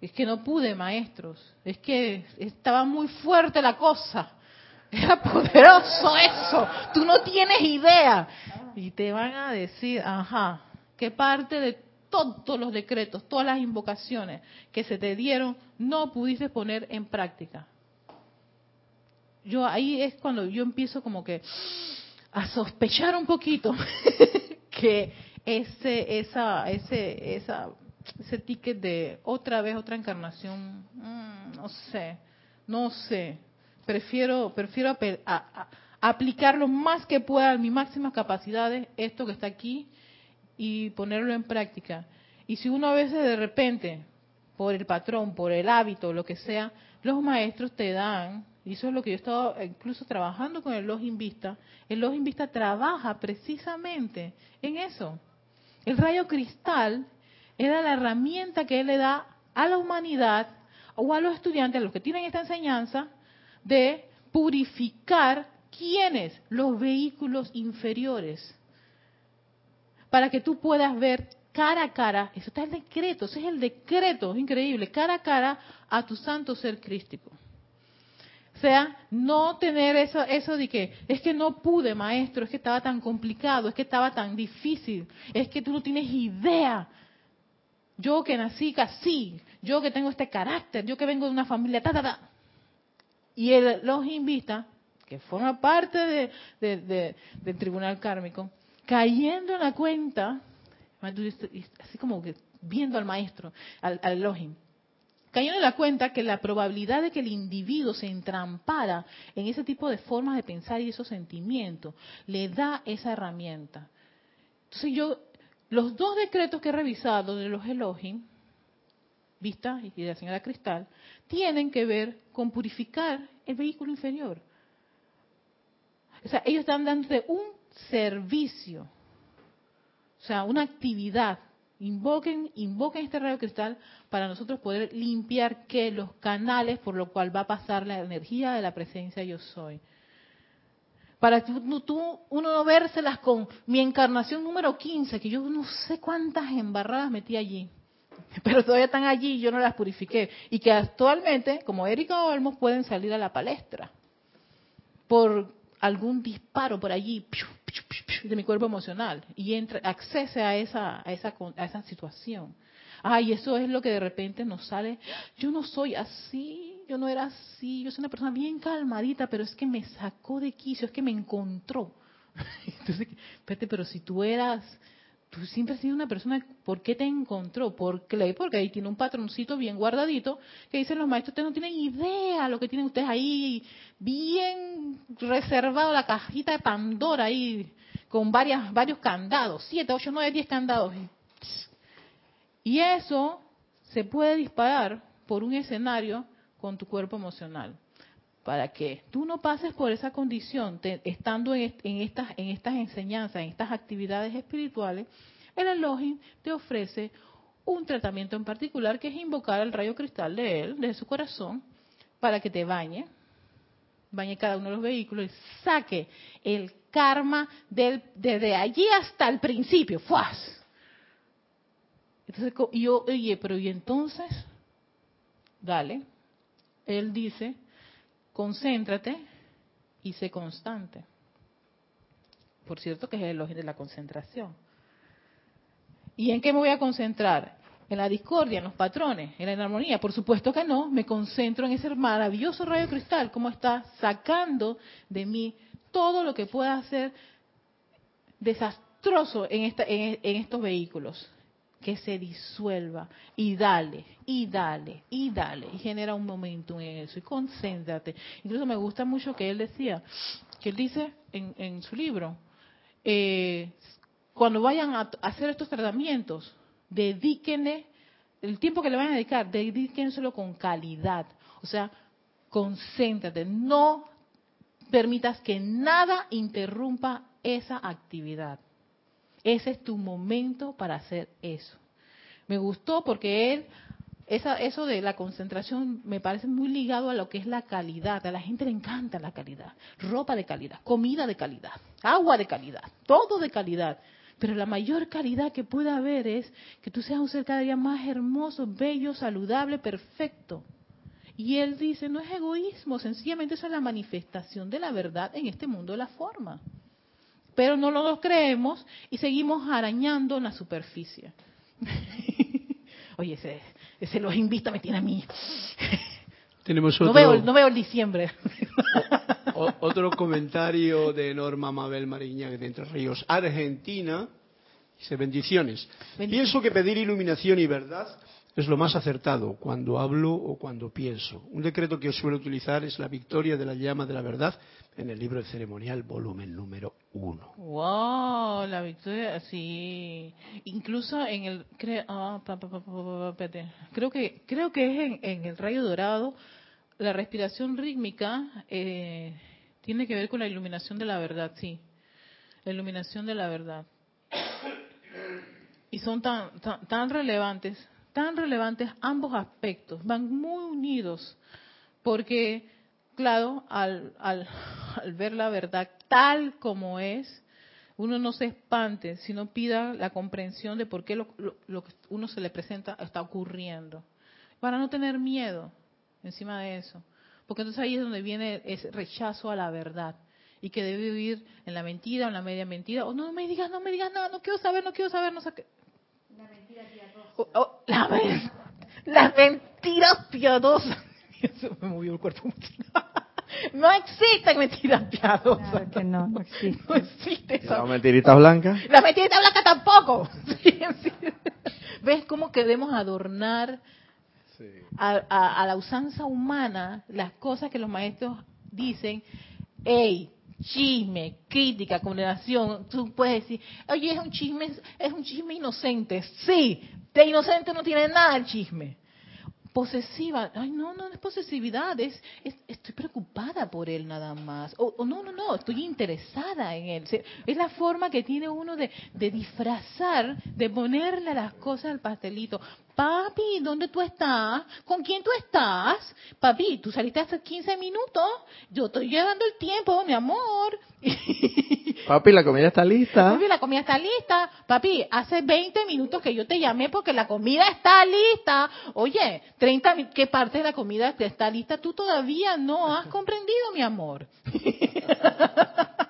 es que no pude, maestros, es que estaba muy fuerte la cosa, [laughs] era poderoso eso, tú no tienes idea. Y te van a decir, ajá, ¿qué parte de todos los decretos, todas las invocaciones que se te dieron, no pudiste poner en práctica yo ahí es cuando yo empiezo como que a sospechar un poquito [laughs] que ese esa ese esa ese ticket de otra vez otra encarnación mm, no sé no sé. Prefiero prefiero aplicar lo más que pueda en mis máximas capacidades esto que está aquí y ponerlo en práctica. Y si uno a veces de repente por el patrón por el hábito lo que sea los maestros te dan y eso es lo que yo he estado incluso trabajando con el Login Vista. El Login Vista trabaja precisamente en eso. El rayo cristal era la herramienta que él le da a la humanidad o a los estudiantes, a los que tienen esta enseñanza, de purificar quiénes, los vehículos inferiores, para que tú puedas ver cara a cara, eso está el decreto, ese es el decreto, es increíble, cara a cara a tu santo ser crístico sea, no tener eso, eso de que es que no pude, maestro, es que estaba tan complicado, es que estaba tan difícil, es que tú no tienes idea. Yo que nací así, yo que tengo este carácter, yo que vengo de una familia, ta, ta, ta. Y él los invita, que forma parte de, del tribunal kármico, cayendo en la cuenta, así como que viendo al maestro, al, al cayendo en la cuenta que la probabilidad de que el individuo se entrampara en ese tipo de formas de pensar y esos sentimientos, le da esa herramienta. Entonces yo, los dos decretos que he revisado de los Elohim, Vista y de la señora Cristal, tienen que ver con purificar el vehículo inferior. O sea, ellos están dando un servicio, o sea, una actividad Invoquen, invoquen este rayo cristal para nosotros poder limpiar que los canales por lo cual va a pasar la energía de la presencia yo soy. Para tú, tú uno no vérselas con mi encarnación número 15, que yo no sé cuántas embarradas metí allí, [laughs] pero todavía están allí y yo no las purifiqué. Y que actualmente, como Erika Olmos, pueden salir a la palestra por algún disparo por allí de mi cuerpo emocional y entre, accese a esa, a esa, a esa situación. Ay, eso es lo que de repente nos sale. Yo no soy así, yo no era así, yo soy una persona bien calmadita, pero es que me sacó de quicio, es que me encontró. [laughs] Entonces, pero si tú eras tú siempre has sido una persona, ¿por qué te encontró? ¿Por qué? Porque ahí tiene un patroncito bien guardadito que dicen los maestros, ustedes no tienen idea lo que tienen ustedes ahí, bien reservado la cajita de Pandora ahí, con varias, varios candados, siete, ocho, nueve, diez candados. Y eso se puede disparar por un escenario con tu cuerpo emocional. Para que tú no pases por esa condición, estando en, estas, en estas enseñanzas, en estas actividades espirituales, el Elohim te ofrece un tratamiento en particular que es invocar el rayo cristal de él, de su corazón, para que te bañe, bañe cada uno de los vehículos y saque el karma del, desde allí hasta el principio. ¡Fuas! Entonces, yo, oye, pero ¿y entonces? Dale. Él dice, concéntrate y sé constante. Por cierto que es el elogio de la concentración. ¿Y en qué me voy a concentrar? ¿En la discordia, en los patrones, en la armonía? Por supuesto que no, me concentro en ese maravilloso rayo cristal, cómo está sacando de mí todo lo que pueda ser desastroso en, esta, en, estos vehículos. Que se disuelva y dale, y dale, y dale, y genera un momento en eso, y concéntrate. Incluso me gusta mucho que él decía, que él dice en, en su libro, eh, cuando vayan a hacer estos tratamientos, dedíquenle el tiempo que le van a dedicar, dedíquenselo con calidad. O sea, concéntrate, no permitas que nada interrumpa esa actividad. Ese es tu momento para hacer eso. Me gustó porque él, esa, eso de la concentración me parece muy ligado a lo que es la calidad. A la gente le encanta la calidad. Ropa de calidad, comida de calidad, agua de calidad, todo de calidad. Pero la mayor calidad que puede haber es que tú seas un ser cada día más hermoso, bello, saludable, perfecto. Y él dice, no es egoísmo, sencillamente es la manifestación de la verdad en este mundo de la forma. Pero no lo creemos y seguimos arañando en la superficie. [laughs] Oye, ese, ese los invita me tiene a mí. Tenemos otro, no, veo, no veo el diciembre. otro comentario de Norma Mabel Mariña de Entre Ríos, Argentina. Dice bendiciones. Pienso que pedir iluminación y verdad es lo más acertado cuando hablo o cuando pienso. Un decreto que suelo utilizar es la victoria de la llama de la verdad en el libro de ceremonial, volumen número uno. ¡Wow! La victoria, sí. Incluso en el. Ah, creo que, creo que es en, el rayo dorado, la respiración rítmica eh, tiene que ver con la iluminación de la verdad, sí. La iluminación de la verdad. Y son tan, tan relevantes tan relevantes ambos aspectos, van muy unidos, porque, claro, al, [laughs] al, ver la verdad tal como es, uno no se espante, sino pida la comprensión de por qué lo, lo, que uno se le presenta está ocurriendo, para no tener miedo encima de eso, porque entonces ahí es donde viene ese rechazo a la verdad y que debe vivir en la mentira o en la media mentira, o no me digas, no me digas nada, no quiero saber, no quiero saber, no sé qué. La mentira Oh, oh, la, las mentiras piadosas. [laughs] Eso me movió el cuerpo. [laughs] No existen mentiras piadosas. Claro que no, no existe. No existe esa. ¿La mentirita blanca? La mentirita blanca tampoco. [laughs] ¿Ves cómo queremos adornar a, a, la usanza humana las cosas que los maestros dicen? ¡Ey! chisme, crítica, condenación, tú puedes decir, oye, es un chisme, es un chisme inocente. Sí, de inocente no tiene nada el chisme. Posesiva, ay no, no es posesividad, es, estoy preocupada por él nada más. O, no, no, no, estoy interesada en él. Es la forma que tiene uno de, de disfrazar, de ponerle las cosas al pastelito. Papi, ¿dónde tú estás? ¿Con quién tú estás? Papi, tú saliste hace 15 minutos. Yo estoy llevando el tiempo, mi amor. [laughs] Papi, la comida está lista. Papi, la comida está lista. Papi, hace 20 minutos que yo te llamé porque la comida está lista. Oye, 30, ¿qué parte de la comida está lista? Tú todavía no has comprendido, mi amor. [laughs]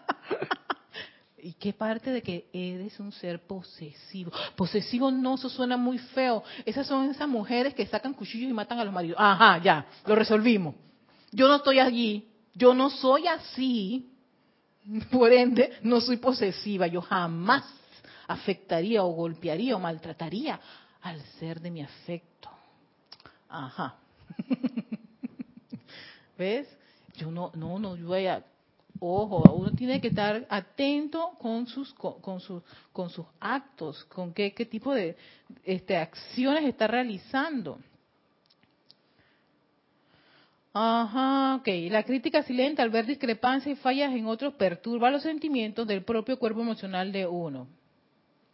¿Y qué parte de que eres un ser posesivo? Posesivo no, eso suena muy feo. Esas son esas mujeres que sacan cuchillos y matan a los maridos. Ajá, ya, lo resolvimos. Yo no estoy allí, yo no soy así. Por ende, no soy posesiva. Yo jamás afectaría o golpearía o maltrataría al ser de mi afecto. Ajá. [laughs] ¿Ves? Yo no, no, no, yo voy a ojo, uno tiene que estar atento con sus con, sus con sus actos, con qué, qué tipo de este, acciones está realizando. Ajá, ok. La crítica silente al ver discrepancias y fallas en otros perturba los sentimientos del propio cuerpo emocional de uno.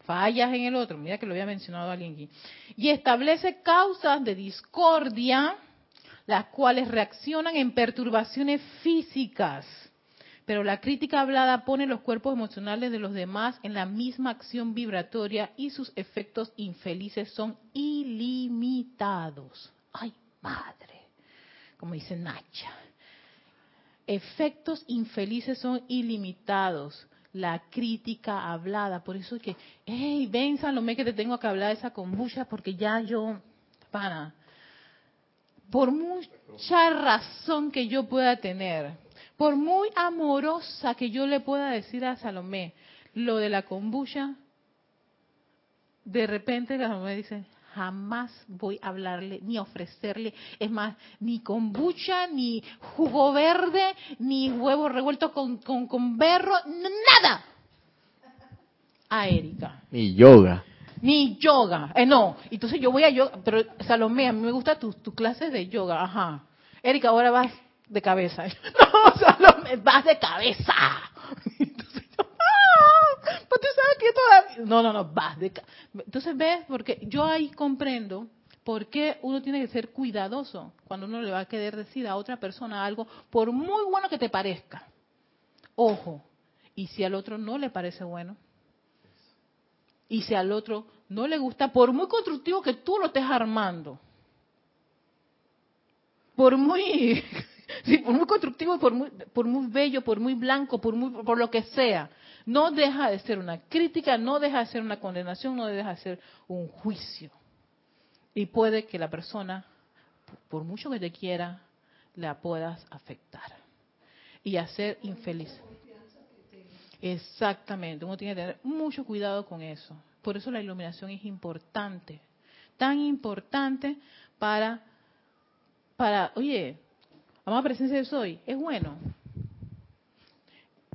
Fallas en el otro, mira que lo había mencionado alguien aquí. Y establece causas de discordia, las cuales reaccionan en perturbaciones físicas pero la crítica hablada pone los cuerpos emocionales de los demás en la misma acción vibratoria y sus efectos infelices son ilimitados. ¡Ay, madre! Como dice Nacha. Efectos infelices son ilimitados. La crítica hablada. Por eso es que, hey, ven Salomé que te tengo que hablar de esa kombucha porque ya yo, para, por mucha razón que yo pueda tener, por muy amorosa que yo le pueda decir a Salomé lo de la kombucha, de repente mamá dice, jamás voy a hablarle ni ofrecerle, es más, ni kombucha, ni jugo verde, ni huevo revuelto con, con, con berro, nada. A Erika. Ni yoga. Ni yoga. Eh, no, entonces yo voy a yoga, pero Salomé, a mí me gusta tus tu clases de yoga, ajá. Erika, ahora vas de cabeza. [laughs] No, Salomé, vas de cabeza. [laughs] Entonces yo, ¡ah! Pues tú sabes que todavía... No, no, no, vas de cabeza. Entonces ves, porque yo ahí comprendo por qué uno tiene que ser cuidadoso cuando uno le va a querer decir a otra persona algo, por muy bueno que te parezca. Ojo, y si al otro no le parece bueno, y si al otro no le gusta, por muy constructivo que tú lo estés armando, por muy, sí, por muy constructivo, por muy, por muy bello, por muy blanco, por muy, por lo que sea, no deja de ser una crítica, no deja de ser una condenación, no deja de ser un juicio. Y puede que la persona, por mucho que te quiera, la puedas afectar y hacer infeliz. Exactamente, uno tiene que tener mucho cuidado con eso. Por eso la iluminación es importante, tan importante para, para, oye, amada presencia de soy, es bueno,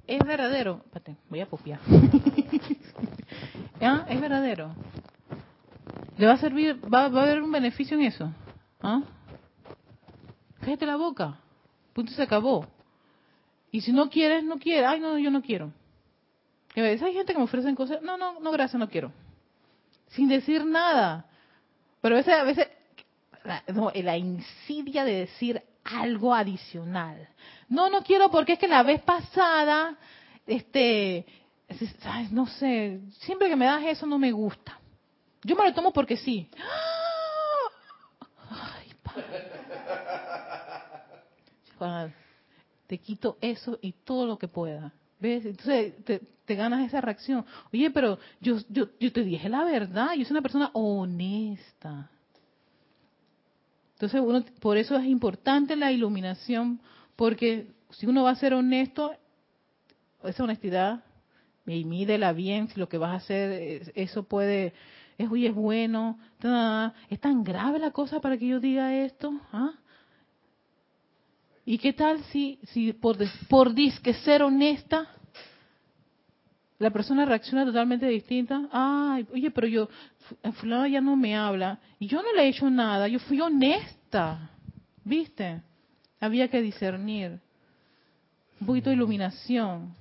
es verdadero. Espérate, voy a copiar. [laughs] ¿Ah? Es verdadero. ¿Le va a servir, va, va a haber un beneficio en eso? ¿Ah? Cállate la boca. Punto se acabó. Y si no quieres, no quieres. Ay, no, yo no quiero. Hay gente que me ofrecen cosas. No, no, no, gracias, no quiero. Sin decir nada. Pero a veces, a veces no, la insidia de decir algo adicional. No, no quiero porque es que la vez pasada, este, ay, no sé, siempre que me das eso no me gusta. Yo me lo tomo porque sí. Ay, padre. Te quito eso y todo lo que pueda. ¿Ves? Entonces te, ganas esa reacción. Oye, pero yo, yo te dije la verdad, yo soy una persona honesta. Entonces, uno, por eso es importante la iluminación, porque si uno va a ser honesto, esa honestidad, y mídela bien, si lo que vas a hacer, eso puede, es, oye, es bueno, es tan grave la cosa para que yo diga esto, ¿ah? ¿Y qué tal si, si por, por disque ser honesta, la persona reacciona totalmente distinta? Ay, oye, pero yo, fulano ya no me habla, y yo no le he hecho nada, yo fui honesta, ¿viste? Había que discernir. Un poquito de iluminación.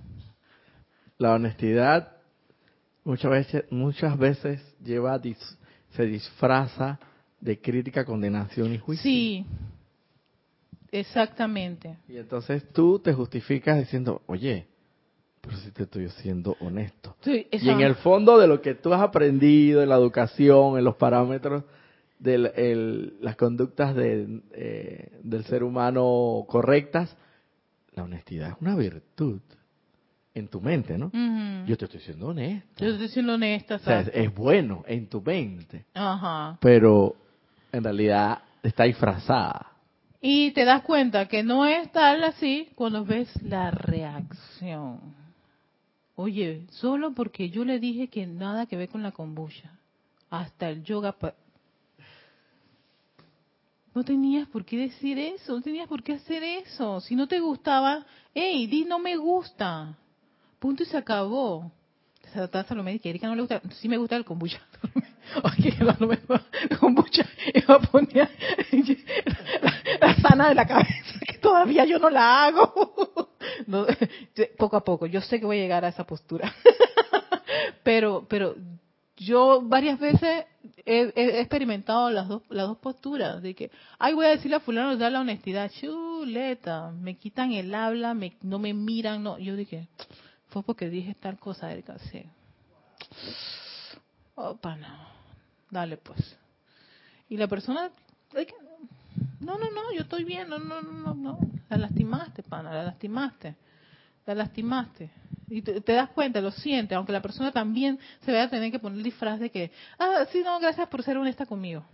La honestidad muchas veces, muchas veces lleva, se disfraza de crítica, condenación y juicio. Sí, exactamente. Y entonces tú te justificas diciendo, oye, pero si te estoy siendo honesto. Sí, y en el fondo de lo que tú has aprendido en la educación, en los parámetros de el, las conductas de, eh, del ser humano correctas, la honestidad es una virtud en tu mente, ¿no? Yo te estoy siendo honesto. Yo estoy siendo honesta, O sea, es, bueno en tu mente, Ajá. pero en realidad está disfrazada. Y te das cuenta que no es tal así cuando ves la reacción. Oye, solo porque yo le dije que nada que ver con la kombucha, hasta el yoga. No tenías por qué decir eso, no tenías por qué hacer eso. Si no te gustaba, hey, di no me gusta. Punto y se acabó. Está Salomé que a Erika no le gusta. Sí me gusta el kombucha. [laughs] Oye, me kombucha. [laughs] Y va a poner [laughs] la, la sana de la cabeza, que todavía yo no la hago. No, [laughs] poco a poco. Yo sé que voy a llegar a esa postura. [laughs] Pero, pero yo varias veces he, experimentado las dos, las dos posturas, de que, ay, voy a decirle a fulano, da la honestidad, chuleta, me quitan el habla, me, no me miran, no, yo dije, fue porque dije tal cosa, Erika, sí. Opa, no, dale pues. Y la persona, que- no, no, no, yo estoy bien, no, no, no, no, no, la lastimaste, pana, la lastimaste, la lastimaste. Y te, das cuenta, lo sientes, aunque la persona también se vaya a tener que poner disfraz de que, ah, sí, no, gracias por ser honesta conmigo.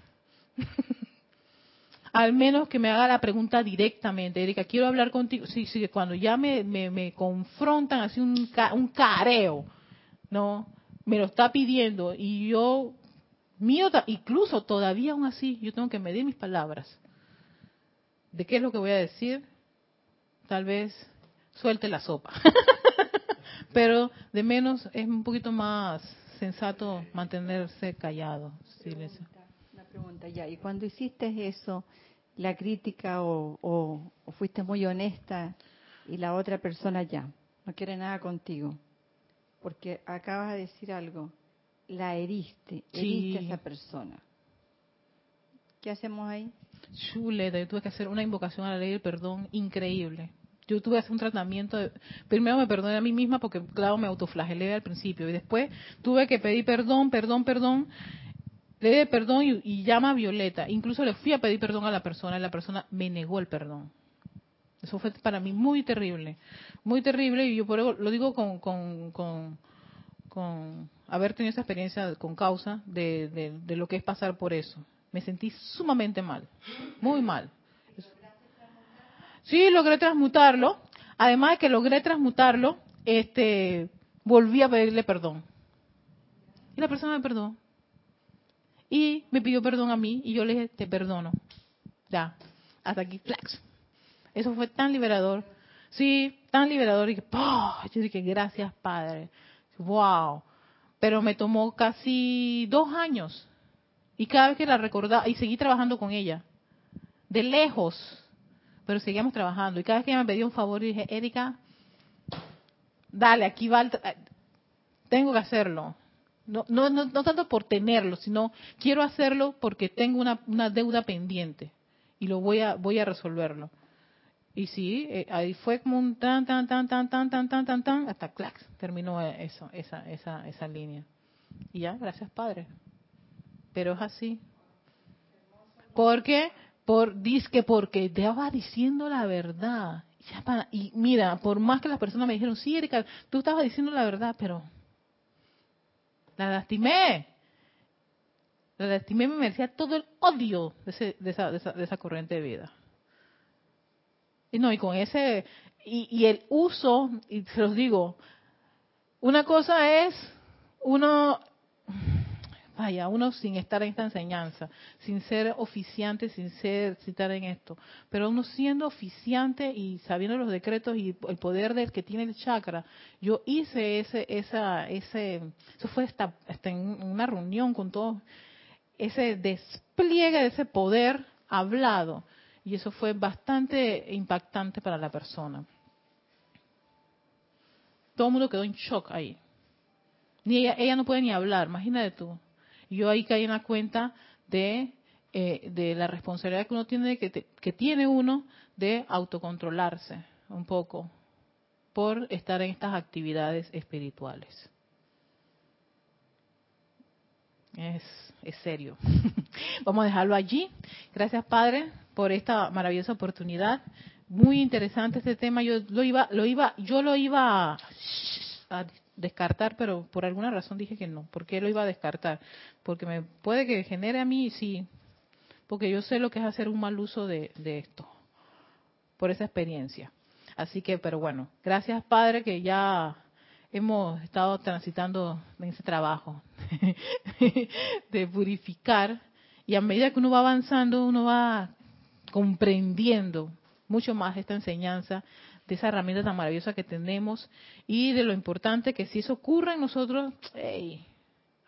[laughs] Al menos que me haga la pregunta directamente, Erika, quiero hablar contigo. Sí, sí, cuando ya me, me, me confrontan así un, un careo, ¿no? Me lo está pidiendo y yo mío, incluso todavía aún así, yo tengo que medir mis palabras. ¿De qué es lo que voy a decir? Tal vez suelte la sopa. [laughs] Pero de menos es un poquito más sensato mantenerse callado. Una pregunta, ya. ¿Y cuando hiciste eso, la crítica o, fuiste muy honesta y la otra persona ya no quiere nada contigo? Porque acabas de decir algo, la heriste, heriste a esa persona. ¿Qué hacemos ahí? Chuleta, yo tuve que hacer una invocación a la ley del perdón increíble. Yo tuve que hacer un tratamiento. primero me perdoné a mí misma porque, claro, me autoflagelé al principio. Y después tuve que pedir perdón, perdón, perdón. Le di perdón y, llama a Violeta. Incluso le fui a pedir perdón a la persona y la persona me negó el perdón. Eso fue para mí muy terrible. Muy terrible y yo por eso lo digo con, con, con, haber tenido esa experiencia con causa de, de lo que es pasar por eso. Me sentí sumamente mal. Muy mal. Sí, logré transmutarlo. Además de que logré transmutarlo, este, volví a pedirle perdón. Y la persona me perdonó. Y me pidió perdón a mí y yo le dije, te perdono. Ya, hasta aquí, flax. Eso fue tan liberador. Sí, tan liberador. Y que, yo dije, gracias, Padre. Wow. Pero me tomó casi dos años. Y cada vez que la recordaba, y seguí trabajando con ella. De lejos pero seguíamos trabajando. Y cada vez que ella me pedía un favor, dije, Erika, dale, aquí va, tengo que hacerlo. No, no, no, no, tanto por tenerlo, sino quiero hacerlo porque tengo una, una, deuda pendiente y lo voy a, voy a resolverlo. Y sí, eh, ahí fue como un tan, tan, tan, tan, tan, tan, tan, tan, tan, hasta clac, terminó eso, esa, esa, esa línea. Y ya, gracias Padre. Pero es así. Porque por que porque estaba diciendo la verdad. Y mira, por más que las personas me dijeron, sí, Erika, tú estabas diciendo la verdad, pero la lastimé. La lastimé me merecía todo el odio de, esa, de, esa, corriente de vida. Y no, y con ese, y, y el uso, y se los digo, una cosa es uno vaya, uno sin estar en esta enseñanza, sin ser oficiante, sin ser, citar en esto, pero uno siendo oficiante y sabiendo los decretos y el poder del que tiene el chakra, yo hice ese, esa, ese, eso fue hasta, en una reunión con todos, ese despliegue de ese poder hablado, y eso fue bastante impactante para la persona. Todo el mundo quedó en shock ahí. Ni ella, ella no puede ni hablar, imagínate tú yo ahí caí en la cuenta de, eh, de la responsabilidad que uno tiene, que, que tiene uno de autocontrolarse un poco por estar en estas actividades espirituales. Es, es, serio. [laughs] Vamos a dejarlo allí. Gracias, Padre, por esta maravillosa oportunidad. Muy interesante este tema. Yo lo iba, lo iba, yo lo iba a descartar, pero por alguna razón dije que no. ¿Por qué lo iba a descartar? Porque me puede que genere a mí, sí, porque yo sé lo que es hacer un mal uso de, esto, por esa experiencia. Así que, pero bueno, gracias Padre que ya hemos estado transitando en ese trabajo [laughs] de purificar y a medida que uno va avanzando, uno va comprendiendo mucho más esta enseñanza de esa herramienta tan maravillosa que tenemos y de lo importante que si eso ocurre en nosotros,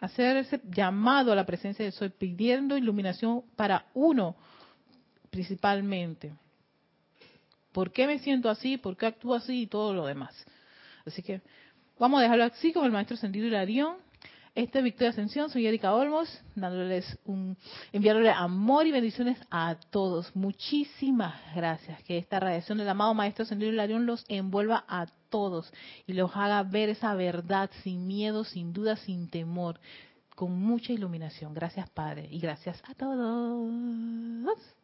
hacer ese llamado a la presencia de Soy, pidiendo iluminación para uno principalmente. ¿Por qué me siento así? ¿Por qué actúo así? Y todo lo demás. Así que vamos a dejarlo así con el maestro Sentido Hilarión este Victoria Ascensión, soy Erika Olmos, dándoles un, enviándole amor y bendiciones a todos. Muchísimas gracias. Que esta radiación del amado Maestro Ascendido Hilarión los envuelva a todos y los haga ver esa verdad sin miedo, sin duda, sin temor, con mucha iluminación. Gracias, Padre, y gracias a todos.